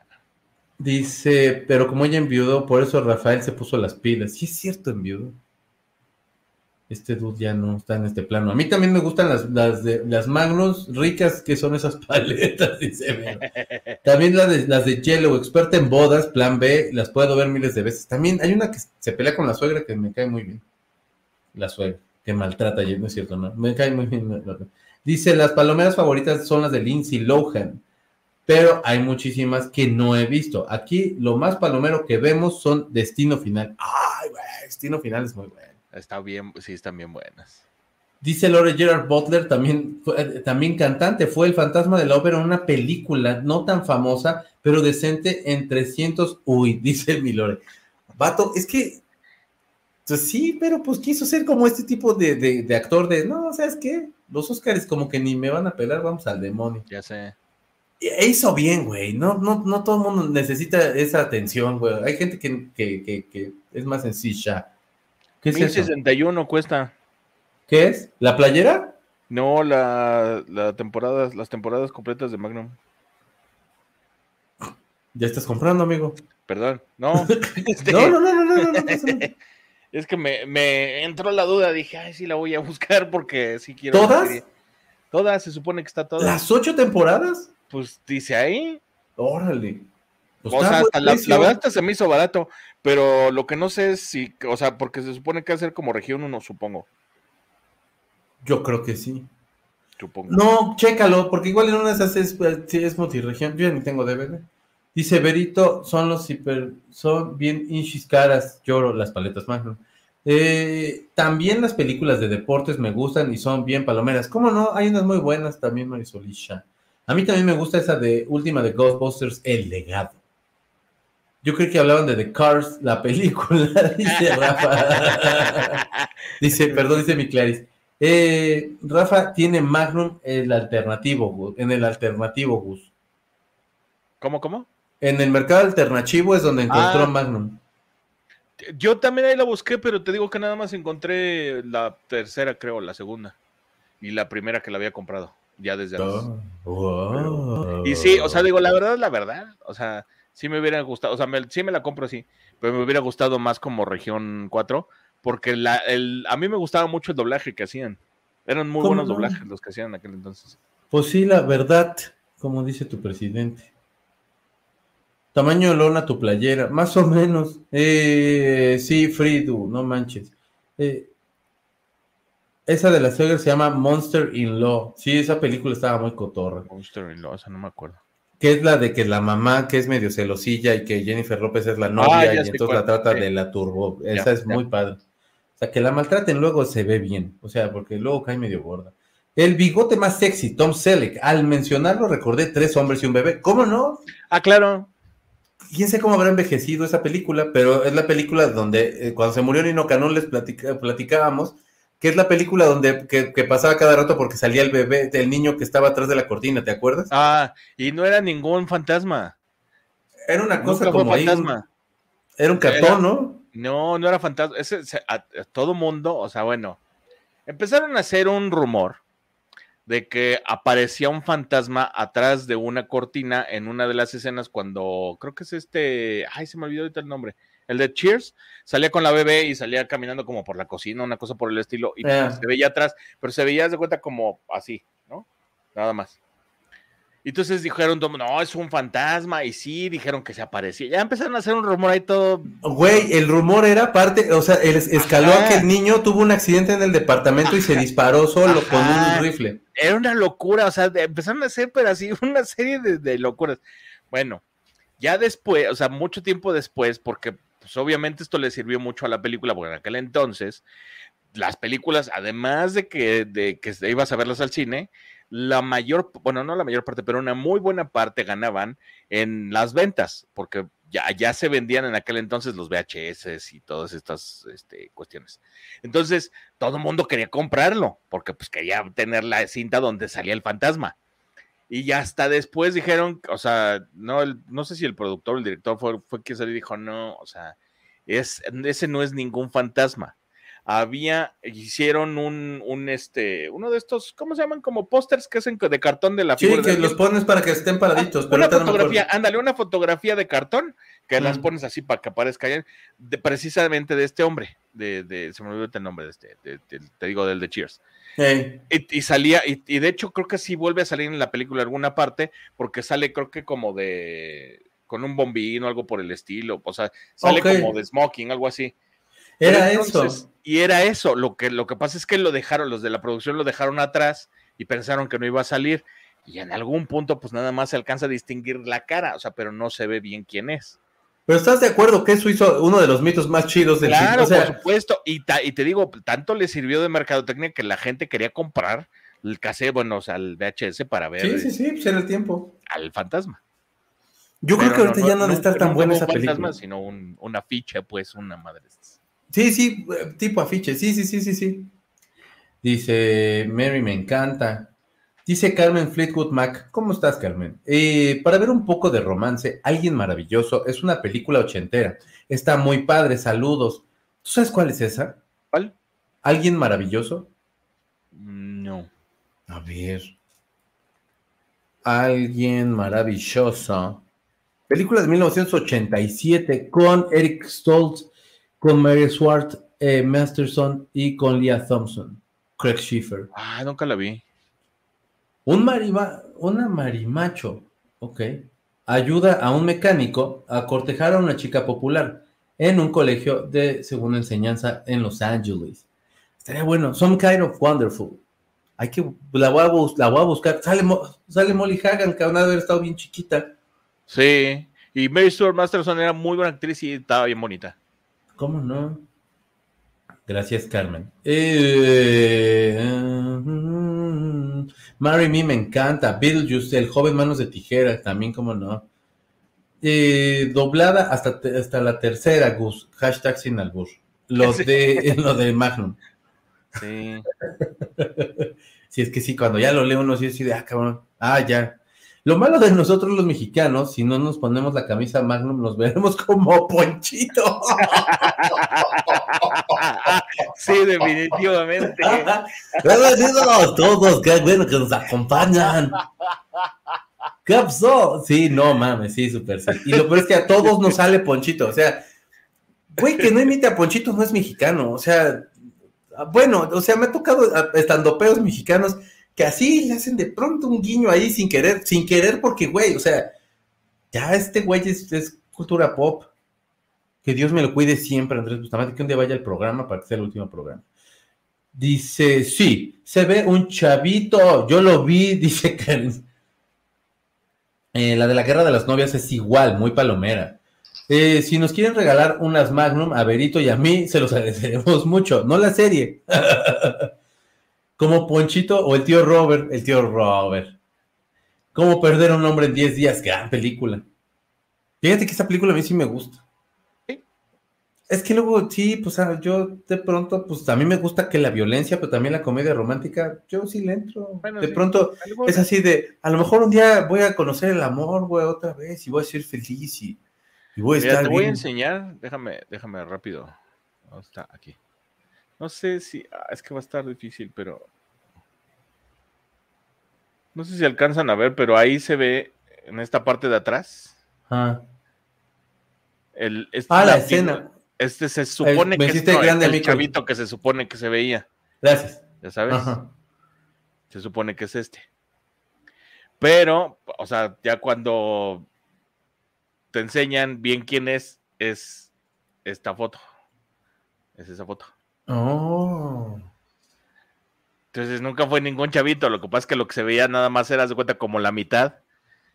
Dice, pero como ella enviudó, por eso Rafael se puso las pilas. Sí, es cierto, enviudó este dude ya no está en este plano. A mí también me gustan las, las, de, las Magnus ricas que son esas paletas, dice. También las de, las de Yellow, experta en bodas, plan B, las puedo ver miles de veces. También hay una que se pelea con la suegra que me cae muy bien. La suegra, que maltrata, no es cierto, no. Me cae muy bien. Dice, las palomeras favoritas son las de Lindsay Lohan, pero hay muchísimas que no he visto. Aquí lo más palomero que vemos son Destino Final. Ay, güey, Destino Final es muy bueno. Está bien, sí, están bien buenas. Dice Lore Gerard Butler, también, eh, también cantante, fue el fantasma de la ópera en una película no tan famosa, pero decente en 300. Uy, dice mi Lore. Vato, es que, pues sí, pero pues quiso ser como este tipo de, actor de, no, ¿sabes qué? Los Oscars como que ni me van a pelar, vamos al demonio. Ya sé. E hizo bien, güey. No, no, no todo el mundo necesita esa atención, güey. Hay gente que, que, que es más sencilla. ¿Qué es 1061 cuesta. ¿Qué es? ¿La playera? No, la, temporada, las temporadas completas de Magnum. Ya estás comprando, amigo. Perdón, no. Este, no, no, no, no, no, no, Es que me, entró la duda, dije, ay, sí la voy a buscar porque sí quiero. ¿Todas? Todas, se supone que está todas. ¿Las ocho temporadas? Pues dice ahí. Órale. Pues o sea, la, la, verdad hasta se me hizo barato. Pero lo que no sé es si, o sea, porque se supone que hacer como región uno, supongo. Yo creo que sí. Supongo. No, chécalo, porque igual en una de esas es, es multiregión. Yo ya ni tengo DVD. Dice Berito, son los hiper, son bien inchis caras, lloro las paletas Magnum. Eh, también las películas de deportes me gustan y son bien palomeras. ¿Cómo no? Hay unas muy buenas también, Marisolisha. A mí también me gusta esa de última de Ghostbusters, El Legado. Yo creo que hablaban de The Cars, la película, dice Rafa. dice, perdón, dice mi Clarice. Eh, Rafa tiene Magnum el alternativo, en el alternativo, Gus. ¿Cómo, cómo? En el mercado alternativo es donde encontró ah. Magnum. Yo también ahí la busqué, pero te digo que nada más encontré la tercera, creo, la segunda. Y la primera que la había comprado, ya desde antes. Oh. Y sí, o sea, digo, la verdad, la verdad. O sea, sí me hubiera gustado, o sea, sí me la compro así, pero me hubiera gustado más como región 4, porque la, el, a mí me gustaba mucho el doblaje que hacían. Eran muy buenos doblajes los que hacían en aquel entonces. Pues sí, la verdad, como dice tu presidente. Tamaño de lona tu playera, más o menos. Eh, sí, Fridu, no manches. Eh, esa de la suegra se llama Monster in Law. Sí, esa película estaba muy cotorra. Monster in Law, esa no me acuerdo. Que es la de que la mamá, que es medio celosilla y que Jennifer López es la novia ah, y entonces la trata de la turbo. Esa es muy padre. O sea, que la maltraten luego se ve bien, o sea, porque luego cae medio gorda. El bigote más sexy, Tom Selleck. Al mencionarlo recordé tres hombres y un bebé. ¿Cómo no? Ah, claro. Quién sé cómo habrá envejecido esa película, pero es la película donde eh, cuando se murió Nino Canón les platicábamos que es la película donde que, pasaba cada rato porque salía el bebé, el niño que estaba atrás de la cortina, ¿te acuerdas? Ah, y no era ningún fantasma. Era una cosa como fantasma. era un cartón, ¿no? No, no era fantasma. Ese, a, todo mundo, o sea, bueno, empezaron a hacer un rumor de que aparecía un fantasma atrás de una cortina en una de las escenas cuando creo que es este, ay, se me olvidó ahorita el nombre, el de Cheers, salía con la bebé y salía caminando como por la cocina, una cosa por el estilo, y ah. se veía atrás, pero se veía de cuenta como así, ¿no? Nada más. Y entonces dijeron, no, es un fantasma, y sí, dijeron que se aparecía. Ya empezaron a hacer un rumor ahí todo. Güey, el rumor era parte, o sea, escaló a que el niño tuvo un accidente en el departamento y se disparó solo con un rifle. Era una locura, o sea, empezaron a hacer, pero así, una serie de, de locuras. Bueno, ya después, o sea, mucho tiempo después, porque pues obviamente esto le sirvió mucho a la película, porque en aquel entonces las películas, además de que, de que ibas a verlas al cine, la mayor, bueno, no la mayor parte, pero una muy buena parte ganaban en las ventas, porque ya, ya se vendían en aquel entonces los VHS y todas estas este, cuestiones. Entonces, todo el mundo quería comprarlo, porque pues quería tener la cinta donde salía el fantasma. Y ya hasta después dijeron, o sea, no, no sé si el productor el director fue, fue quien salió y dijo, no, o sea, es, ese no es ningún fantasma. Había, hicieron un, un, este, uno de estos, ¿cómo se llaman? Como pósters que hacen de cartón de la Sí, que los pones para que estén paraditos. una fotografía, ándale, una fotografía de cartón que las pones así para que aparezca de, precisamente de este hombre, de, de, se me olvidó el nombre de este, te digo, del de Cheers. Y, salía, y, de hecho creo que sí vuelve a salir en la película alguna parte, porque sale creo que como de, con un bombino, algo por el estilo, o sea, sale como de smoking, algo así. Era eso. Y era eso, lo que, lo que pasa es que lo dejaron, los de la producción lo dejaron atrás y pensaron que no iba a salir. Y en algún punto, pues nada más se alcanza a distinguir la cara, o sea, pero no se ve bien quién es. Pero estás de acuerdo que eso hizo uno de los mitos más chidos del Claro, por supuesto. Y, y, te digo, tanto le sirvió de mercadotecnia que la gente quería comprar el cassette, bueno, o sea, el VHS para ver. Sí, sí, sí, pues era el tiempo. Al fantasma. Yo creo que ahorita ya no, debe estar tan buena esa película. Fantasma, sino un, una afiche, pues, una madre. Sí, sí, tipo afiche, sí, sí, sí, sí, sí. Dice, Mary me encanta. Dice Carmen Fleetwood Mac, ¿cómo estás Carmen? Eh, para ver un poco de romance, Alguien Maravilloso, es una película ochentera, está muy padre, saludos. ¿Tú sabes cuál es esa? ¿Cuál? ¿Alguien Maravilloso? No. A ver. Alguien Maravilloso. Película de 1987 con Eric Stoltz, con Mary Swart eh, Masterson y con Leah Thompson. Craig Schiffer. Ah, nunca la vi. Un mariba, una marimacho, ok, ayuda a un mecánico a cortejar a una chica popular en un colegio de segunda enseñanza en Los Ángeles. Estaría bueno, Some Kind of Wonderful. Hay que, la voy a, la voy a buscar. Sale, sale Molly Hagan, que una haber estado bien chiquita. Sí, y Mary Stuart Masterson era muy buena actriz y estaba bien bonita. ¿Cómo no? Gracias, Carmen. Eh, Marry Me me encanta. Beetlejuice, El joven manos de tijera, también como no. Eh, doblada hasta, hasta la tercera, Gus. Hashtag sin albur. Lo, de, lo de Magnum. Sí. sí, es que sí, cuando ya lo leo uno sí así de, ah, cabrón. Ah, ya. Lo malo de nosotros los mexicanos, si no nos ponemos la camisa Magnum, nos veremos como Ponchito. sí, definitivamente. Bienvenidos todos, qué bueno que nos acompañan. ¿Qué pasó? Sí, no mames, sí, súper sí. Y lo peor es que a todos nos sale Ponchito, o sea, güey, que no imite a Ponchito no es mexicano, o sea, bueno, o sea, me ha tocado estando peos mexicanos que así le hacen de pronto un guiño ahí sin querer, sin querer porque, güey, o sea, ya este güey es, cultura pop. Que Dios me lo cuide siempre, Andrés Bustamante, que un día vaya al programa para que sea el último programa. Dice, sí, se ve un chavito, yo lo vi, dice Karen. Eh, la de la guerra de las novias es igual, muy palomera. Eh, si nos quieren regalar unas Magnum a Berito y a mí, se los agradeceremos mucho. No la serie. Como Ponchito o el tío Robert. El tío Robert. Cómo perder a un hombre en 10 días. Gran película. Fíjate que esa película a mí sí me gusta. Es que luego, sí, pues ah, yo de pronto, pues a mí me gusta que la violencia, pero también la comedia romántica, yo sí le entro. de pronto es así de, a lo mejor un día voy a conocer el amor, güey, otra vez, y voy a ser feliz y, voy a estar. Te voy a enseñar, déjame, déjame rápido. ¿Dónde está? Aquí. No sé si, ah, es que va a estar difícil, pero. No sé si alcanzan a ver, pero ahí se ve en esta parte de atrás. Ah. El, ah, la escena. Este se supone que es el chavito que se supone que se veía. Gracias. Ya sabes. Se supone que es este. Pero, o sea, ya cuando te enseñan bien quién es, es esta foto. Es esa foto. Oh. Entonces nunca fue ningún chavito. Lo que pasa es que lo que se veía nada más era de cuenta como la mitad.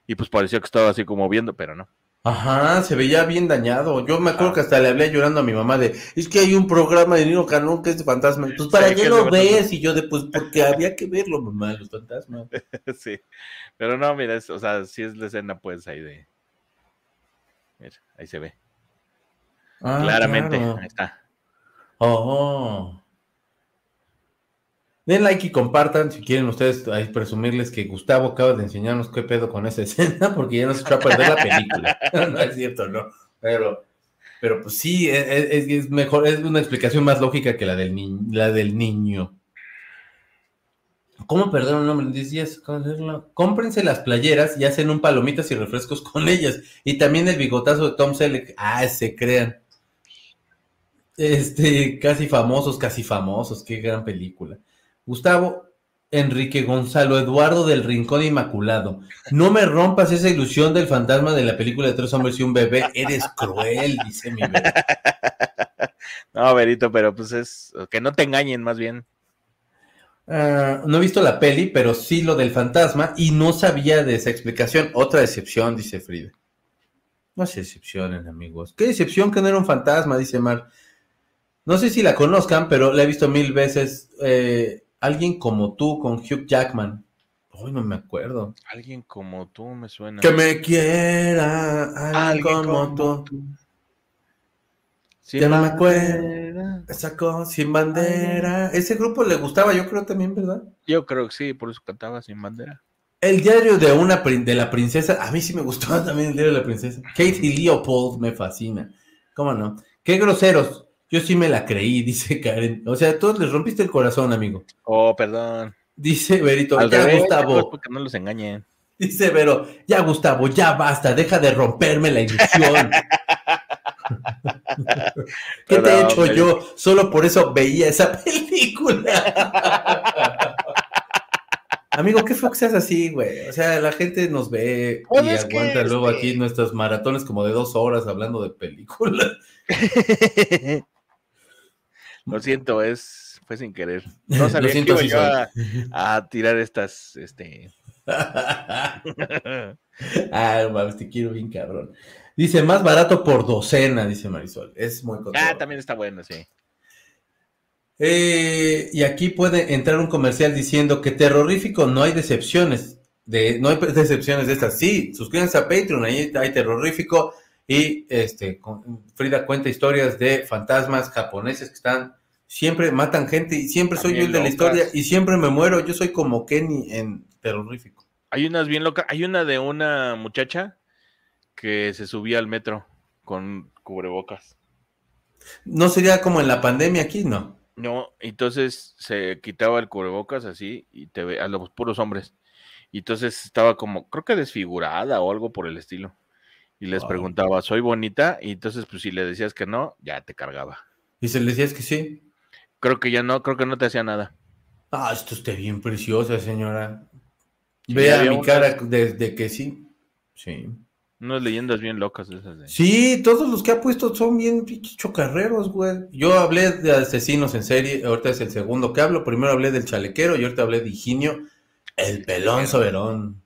Y pues pareció que estaba así como viendo, pero no. Ajá, se veía bien dañado. Yo me acuerdo que hasta le hablé llorando a mi mamá de, es que hay un programa de Nino Canón que es de fantasmas. Pues para qué lo ves y yo de, pues porque había que verlo, mamá, los fantasmas. sí, pero no, mira, o sea, si es la escena pues ahí de... Mira, ahí se ve. Ah, Claramente, ahí está. Oh. Den like y compartan si quieren ustedes presumirles que Gustavo acaba de enseñarnos qué pedo con esa escena, porque ya no se echó a perder la película. no es cierto, no. Pero, pero pues sí, e, e, es, mejor, es una explicación más lógica que la del, la del niño. ¿Cómo perder un nombre en 10 días? Cómprense las playeras y hacen un palomitas y refrescos con ellas. Y también el bigotazo de Tom Selleck. Ah, se crean. Este, casi famosos, casi famosos. Qué gran película. Gustavo Enrique Gonzalo Eduardo del Rincón Inmaculado. No me rompas esa ilusión del fantasma de la película de tres hombres y un bebé. Eres cruel, dice mi bebé. No, Berito, pero pues es que no te engañen más bien. Ah, no he visto la peli, pero sí lo del fantasma y no sabía de esa explicación. Otra decepción, dice Frida. No se decepcionen, amigos. Qué decepción que no era un fantasma, dice Mar. No sé si la conozcan, pero la he visto mil veces. Eh, Alguien como tú con Hugh Jackman. Uy, no me acuerdo. Alguien como tú me suena. Que me quiera. Alguien, como, tú. ya no me acuerdo. Sacó sin bandera. Ese grupo le gustaba, yo creo también, ¿verdad? Yo creo que sí, por eso cantaba sin bandera. El diario de una de la princesa, a mí sí me gustaba también el diario de la princesa. Katie Leopold me fascina. ¿Cómo no? Qué groseros. Yo sí me la creí, dice Karen. O sea, todos les rompiste el corazón, amigo. Oh, perdón. Dice Verito, ya Gustavo. Porque no los engañen. Dice Vero, ya Gustavo, ya basta, deja de romperme la ilusión. ¿Qué te he hecho yo? Solo por eso veía esa película. Amigo, ¿qué fue que seas así, güey? O sea, la gente nos ve y aguanta luego aquí nuestros maratones como de dos horas hablando de películas. Lo siento, es fue sin querer. No sabía que iba a, tirar estas, este. ah, mames, te quiero bien cabrón. Dice, más barato por docena, dice Marisol. Es muy Ah, también está bueno, sí. Eh, y aquí puede entrar un comercial diciendo que terrorífico no hay decepciones. De, no hay decepciones de estas. Sí, suscríbanse a Patreon, ahí hay terrorífico. Y este, Frida cuenta historias de fantasmas japoneses que están, siempre matan gente y siempre soy yo el de la historia y siempre me muero. Yo soy como Kenny en terrorífico. Hay unas bien locas. Hay una de una muchacha que se subía al metro con cubrebocas. No sería como en la pandemia aquí, ¿no? No, entonces se quitaba el cubrebocas así y te ve a los puros hombres. Y entonces estaba como, creo que desfigurada o algo por el estilo y les preguntaba, ¿soy bonita? Y entonces, pues si le decías que no, ya te cargaba. ¿Y si le decías que sí? Creo que ya no, creo que no te hacía nada. Ah, esto está bien preciosa, señora. Vea mi cara desde que sí. Sí. Unas leyendas bien locas esas. De... Sí, todos los que ha puesto son bien chocarreros, güey. Yo hablé de asesinos en serie, ahorita es el segundo que hablo. Primero hablé del chalequero y ahorita hablé de Higinio, el pelón soberón.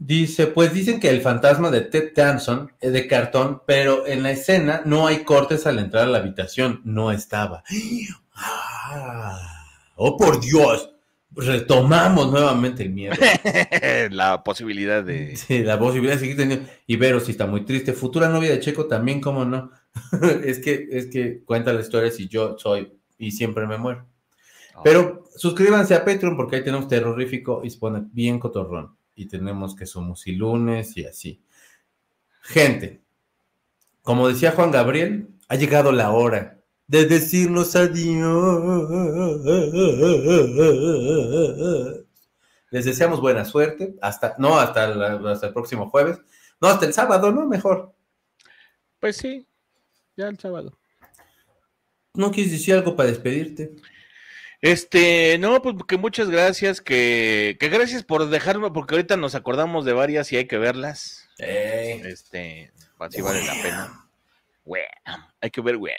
Dice, pues dicen que el fantasma de Ted Danson es de cartón, pero en la escena no hay cortes al entrar a la habitación. No estaba. Ah, ¡Oh, por Dios! Retomamos nuevamente el miedo. la posibilidad de... Sí, la posibilidad de seguir teniendo... Ibero sí está muy triste. Futura novia de Checo también, ¿cómo no? es, que, es que cuenta la historia si yo soy y siempre me muero. Ah. Pero suscríbanse a Patreon porque ahí tenemos terrorífico y se pone bien cotorrón y tenemos que somos y lunes y así. Gente, como decía Juan Gabriel, ha llegado la hora de decirnos adiós. Les deseamos buena suerte, hasta, no hasta, hasta el próximo jueves, no, hasta el sábado, ¿no? Mejor. Pues sí, ya el sábado. ¿No quieres decir algo para despedirte? Este, no, pues que muchas gracias, que, que gracias por dejarme, porque ahorita nos acordamos de varias y hay que verlas. Este, así vale la pena. hay que ver, güey.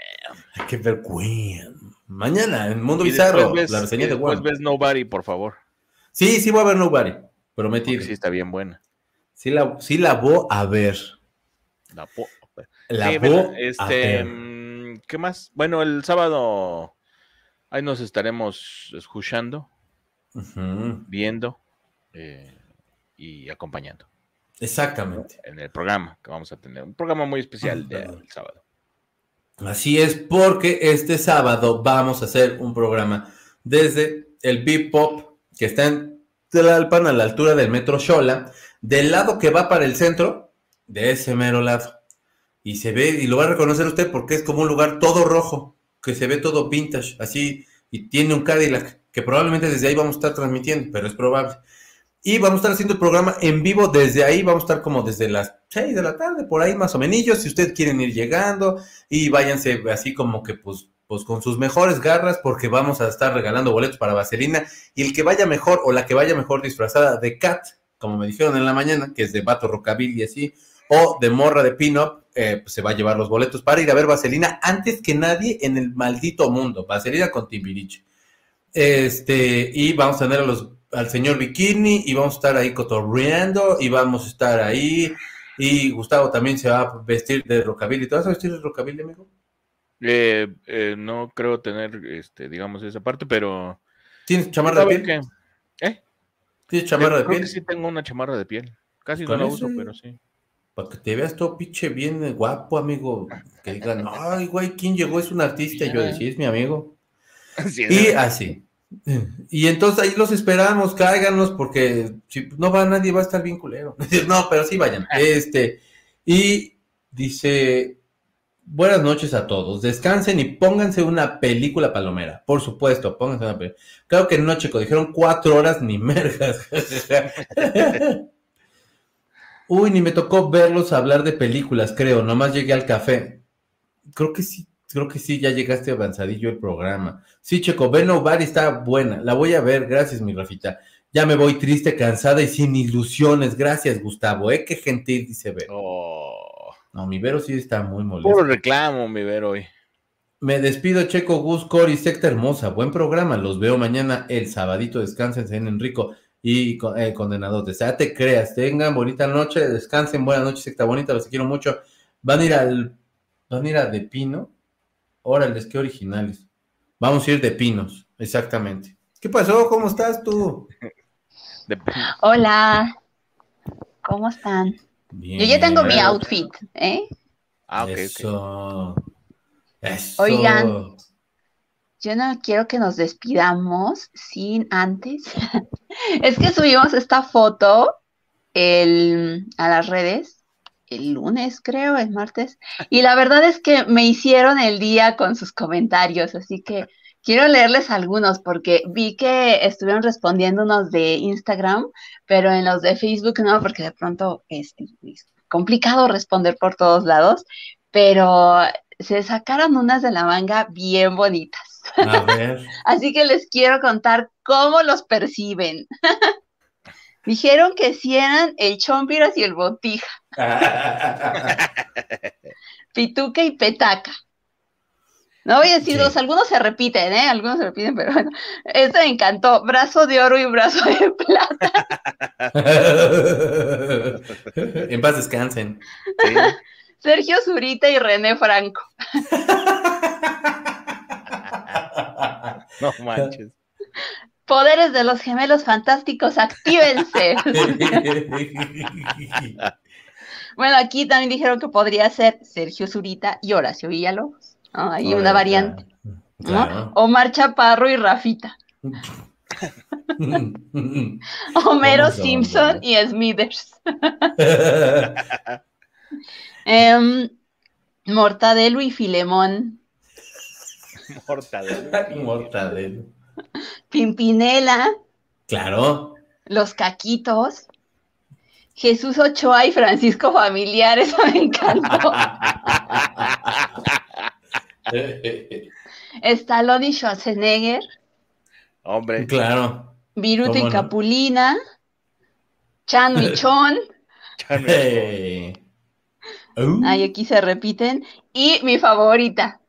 Hay que ver, güey. Mañana, en Mundo Bizarro, la reseña de Después ves Nobody, por favor. Sí, sí voy a ver Nobody, prometido. sí, está bien buena. Sí la, sí la voy a ver. La, la voy este, a ver. Mm, ¿Qué más? Bueno, el sábado Ahí nos estaremos escuchando, viendo eh, y acompañando. Exactamente. En el programa que vamos a tener. Un programa muy especial del sábado. Así es, porque este sábado vamos a hacer un programa desde el Bip Pop, que está en Tlalpan, a la altura del metro Xola, del lado que va para el centro, de ese mero lado. Y se ve, y lo va a reconocer usted porque es como un lugar todo rojo que se ve todo vintage, así, y tiene un Cadillac, que probablemente desde ahí vamos a estar transmitiendo, pero es probable. Y vamos a estar haciendo el programa en vivo desde ahí, vamos a estar como desde las 6 de la tarde, por ahí más o menos, si ustedes quieren ir llegando, y váyanse así como que pues, pues con sus mejores garras, porque vamos a estar regalando boletos para Vaselina, y el que vaya mejor o la que vaya mejor disfrazada de Cat, como me dijeron en la mañana, que es de Vato Rockabilly y así, o de Morra de Pin-Up, eh, pues se va a llevar los boletos para ir a ver Vaselina antes que nadie en el maldito mundo. Vaselina con Timbiriche. Este, y vamos a tener a los, al señor Bikini y vamos a estar ahí cotorreando y vamos a estar ahí. Y Gustavo también se va a vestir de rockabilly. ¿Te vas a vestir de rockabilly, amigo? Eh, eh, no creo tener, este, digamos, esa parte, pero... ¿Tienes chamarra de piel? ¿Eh? ¿Tienes chamarra de piel? sí tengo una chamarra de piel. Casi no la uso, pero sí. Para que te veas todo pinche bien guapo, amigo. Que digan, ay, güey, ¿quién llegó? Es un artista. Y yo decía, es mi amigo. y así. Y entonces ahí los esperamos, cáiganos, porque si no va nadie, va a estar bien culero. no, pero sí vayan. Este, y dice, buenas noches a todos, descansen y pónganse una película palomera. Por supuesto, pónganse una película. Claro que no, chico, dijeron cuatro horas ni mergas. Uy, ni me tocó verlos hablar de películas, creo. Nomás llegué al café. Creo que sí, creo que sí, ya llegaste avanzadillo el programa. Sí, Checo, Ben Nobody está buena. La voy a ver. Gracias, mi Rafita. Ya me voy triste, cansada y sin ilusiones. Gracias, Gustavo. ¿Eh? Qué gentil dice Vero. Oh. No, mi Vero sí está muy molesto. Puro reclamo, mi Vero hoy. Me despido, Checo, Gus, Cori, secta hermosa. Buen programa. Los veo mañana el sabadito. Descánsense en Enrico y eh, condenados de sea, te creas, tengan bonita noche, descansen, buena noche, secta bonita, los quiero mucho. Van a ir al, van a ir a De Pino. Órale, qué originales. Vamos a ir de pinos, exactamente. ¿Qué pasó? ¿Cómo estás tú? Hola, ¿cómo están? Yo ya tengo mi outfit, ¿eh? Ah, ok. Eso. Eso. Oigan, yo no quiero que nos despidamos sin antes. Es que subimos esta foto a las redes el lunes, creo, el martes. Y la verdad es que me hicieron el día con sus comentarios, así que quiero leerles algunos porque vi que estuvieron respondiendo unos de Instagram, pero en los de Facebook no, porque de pronto es complicado responder por todos lados, pero se sacaron unas de la manga bien bonitas. A ver. Así que les quiero contar cómo los perciben. Dijeron que si eran el chompiras y el botija. Pituca y petaca. No voy a decir dos, algunos se repiten, ¿eh? Algunos se repiten, pero bueno. Este me encantó. Brazo de oro y brazo de plata. en paz descansen. Sergio Zurita y René Franco. no manches. Poderes de los gemelos fantásticos, actívense. bueno, aquí también dijeron que podría ser Sergio Zurita y Horacio Villalobos. Hay una variante. Omar Chaparro y Rafita. Homero Simpson y Smithers. Em, Mortadelo y Filemón. Mortadelo. Mortadelo. Pimpinela. Claro. Los Caquitos. Jesús Ochoa y Francisco Familiar, eso me encantó. Stallone y Schwarzenegger. Hombre. Claro. Viruta y Capulina. Chan y Chon. Uh. Ay, aquí se repiten. Y mi favorita,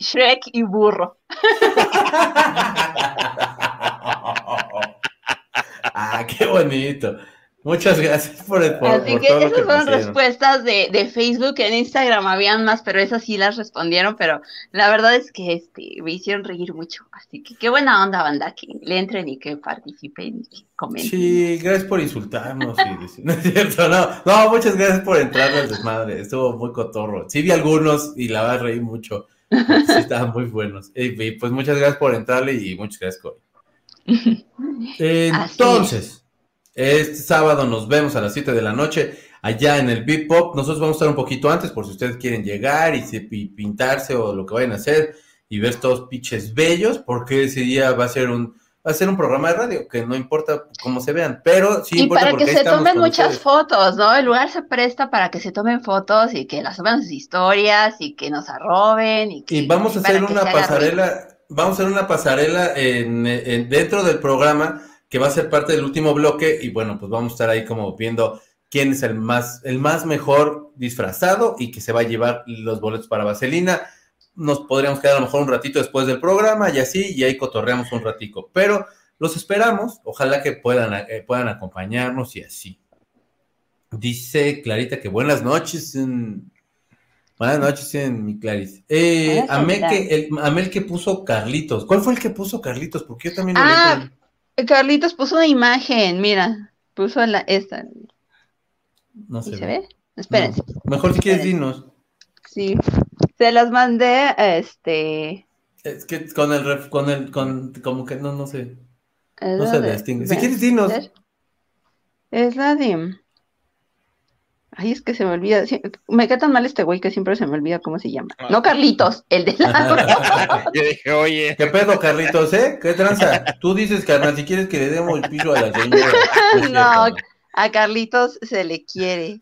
Shrek y Burro. ah, qué bonito. Muchas gracias por el por, Así que esas fueron respuestas de, de, Facebook. En Instagram habían más, pero esas sí las respondieron. Pero la verdad es que este, me hicieron reír mucho. Así que qué buena onda, banda, que le entren y que participen y que comenten. Sí, gracias por insultarnos. no es cierto, no. No, muchas gracias por entrar al desmadre. Estuvo muy cotorro. Sí, vi algunos y la verdad reí mucho. Sí, estaban muy buenos. Y, pues muchas gracias por entrarle y muchas gracias, Cory. Entonces. Este sábado nos vemos a las 7 de la noche allá en el Big Pop. Nosotros vamos a estar un poquito antes por si ustedes quieren llegar y, pintarse o lo que vayan a hacer y ver estos piches bellos, porque ese día va a ser un va a ser un programa de radio, que no importa cómo se vean, pero sí y para que se tomen muchas fotos, ¿no? El lugar se presta para que se tomen fotos y que las suban sus historias y que nos arroben y Y vamos a hacer una pasarela, vamos a hacer una pasarela en, dentro del programa que va a ser parte del último bloque y bueno, pues vamos a estar ahí como viendo quién es el más, el más mejor disfrazado y que se va a llevar los boletos para Vaselina. Nos podríamos quedar a lo mejor un ratito después del programa y así, y ahí cotorreamos un ratico. Pero los esperamos, ojalá que puedan, eh, puedan acompañarnos y así. Dice Clarita que buenas noches. Buenas noches, en mi Clarice. Eh, Amel, que, el, Amel que puso Carlitos. ¿Cuál fue el que puso Carlitos? Porque yo también lo ah, Carlitos puso una imagen, mira, puso la, esta. No se, ve. ve. Espérense. Mejor si quieres dinos. Sí, se las mandé, este. Es que con el, con el, con, como que no, no sé. No se distingue. Si quieres dinos. Es la de. Ay, es que se me olvida. Me queda tan mal este güey que siempre se me olvida cómo se llama. No Carlitos, el de la. Yo dije, oye. ¿Qué pedo, Carlitos, eh? ¿Qué tranza? Tú dices, carnal, si quieres que le demos el piso a la señora. No, a Carlitos se le quiere.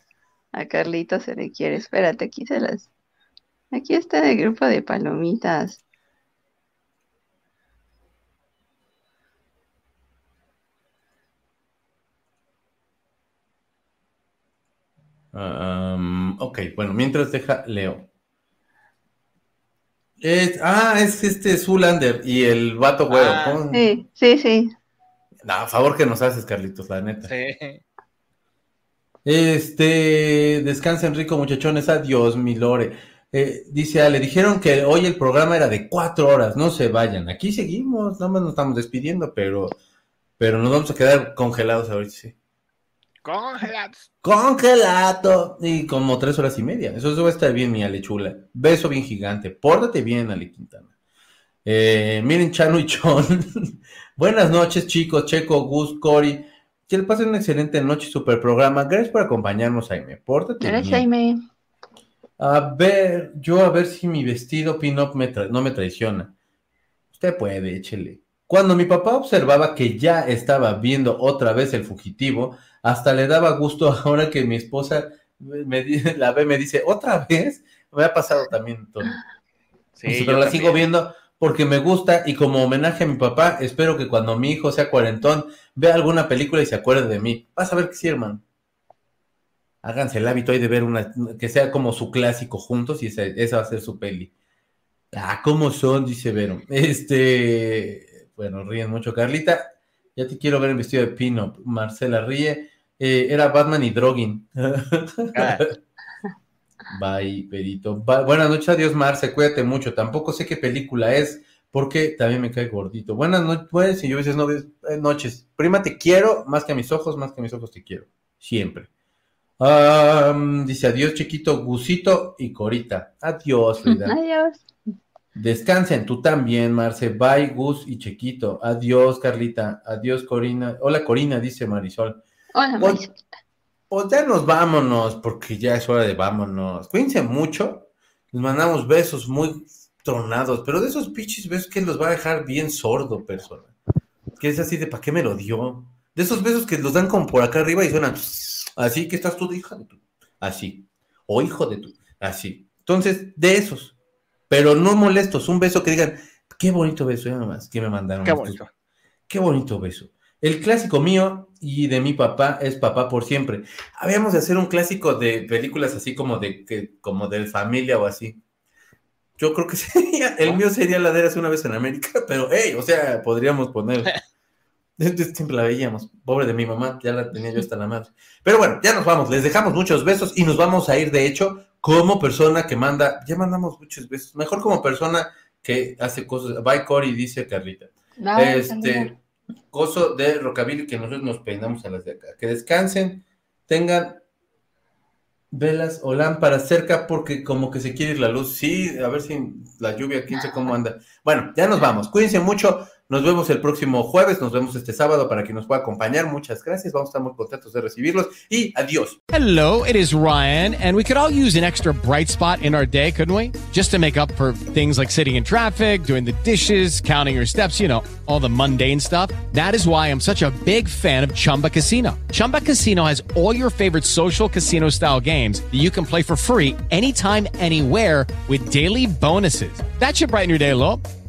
A Carlitos se le quiere. Espérate, aquí se las. Aquí está el grupo de palomitas. ok, bueno, mientras deja, leo. Es, ah, es este Zulander y el vato güero. Ah. sí, sí, sí. a favor que nos haces, Carlitos, la neta. Sí. Este, descansen rico, muchachones. Adiós, mi lore. Eh, dice, le dijeron que hoy el programa era de cuatro horas. No se vayan. Aquí seguimos, nada más nos estamos despidiendo, pero, pero nos vamos a quedar congelados ahorita, sí. Congelados. Congelado. Y como tres horas y media. Eso, va a estar bien, mi Ale chula. Beso bien gigante. Pórtate bien, Ale Quintana. Eh, miren, Chano y Chon. Buenas noches, chicos. Checo, Gus, Cori. Que le pasen una excelente noche, super programa. Gracias por acompañarnos, Jaime. Pórtate Gracias, Jaime. A ver, yo a ver si mi vestido pin-up no me traiciona. Usted puede, échele. Cuando mi papá observaba que ya estaba viendo otra vez el fugitivo, hasta le daba gusto ahora que mi esposa me, la ve, me dice, ¿otra vez? Me ha pasado también, Tony. Sí, pero la sigo viendo porque me gusta y como homenaje a mi papá, espero que cuando mi hijo sea cuarentón, vea alguna película y se acuerde de mí. Vas a ver que sí, hermano. Háganse el hábito ahí de ver una, que sea como su clásico juntos y esa, va a ser su peli. Ah, ¿cómo son? Dice Vero. Este, bueno, ríen mucho, Carlita. Ya te quiero ver en vestido de pino. Marcela ríe. Eh, era Batman y Drogin. Ah. Bye, Pedito. Buenas noches, adiós, Marce. Cuídate mucho. Tampoco sé qué película es, porque también me cae gordito. Buenas noches, pues, y yo veces no eh, noches. Prima, te quiero, más que a mis ojos, más que a mis ojos te quiero. Siempre. Dice adiós, chiquito, Gusito y Corita. Adiós, Frida. Adiós. Descansen, tú también, Marce. Bye, Gus y Chiquito. Adiós, Carlita. Adiós, Corina. Hola, Corina, dice Marisol. Hola, pues, Marisol. Pues, ya nos vámonos, porque ya es hora de vámonos. Cuídense mucho. Les mandamos besos muy tronados, pero de esos pichis besos que los va a dejar bien sordo, persona. Que es así de, ¿para qué me lo dio? De esos besos que los dan como por acá arriba y suenan así, que estás tú, hija de tu. Así. O hijo de tu. Así. Entonces, de esos pero no molestos, un beso que digan, qué bonito beso, ya nomás, que me mandaron. Qué bonito. Qué bonito beso. El clásico mío y de mi papá es Papá por siempre. Habíamos de hacer un clásico de películas así como de que, como de familia o así. Yo creo que sería, el mío sería la de hace una vez en América, pero hey, o sea, podríamos poner. Siempre la veíamos. Pobre de mi mamá, ya la tenía yo hasta la madre. Pero bueno, ya nos vamos. Les dejamos muchos besos y nos vamos a ir, de hecho, como persona que manda, ya mandamos muchos besos, mejor como persona que hace cosas. Bye Cory, dice Carlita. este, coso de rockabilly que nosotros nos peinamos a las de acá. Que descansen, tengan velas o lámparas cerca porque como que se quiere ir la luz. Sí, a ver si la lluvia, quién sé cómo anda. Bueno, ya nos vamos. Cuídense mucho. Nos vemos el próximo jueves, nos vemos este sábado para que nos pueda acompañar. Muchas gracias, vamos a estar muy contentos de recibirlos y adiós. Hello, it is Ryan, and we could all use an extra bright spot in our day, couldn't we? Just to make up for things like sitting in traffic, doing the dishes, counting your steps, you know, all the mundane stuff. That is why I'm such a big fan of Chumba Casino. Chumba Casino has all your favorite social casino style games that you can play for free anytime, anywhere with daily bonuses. That should brighten your day a little.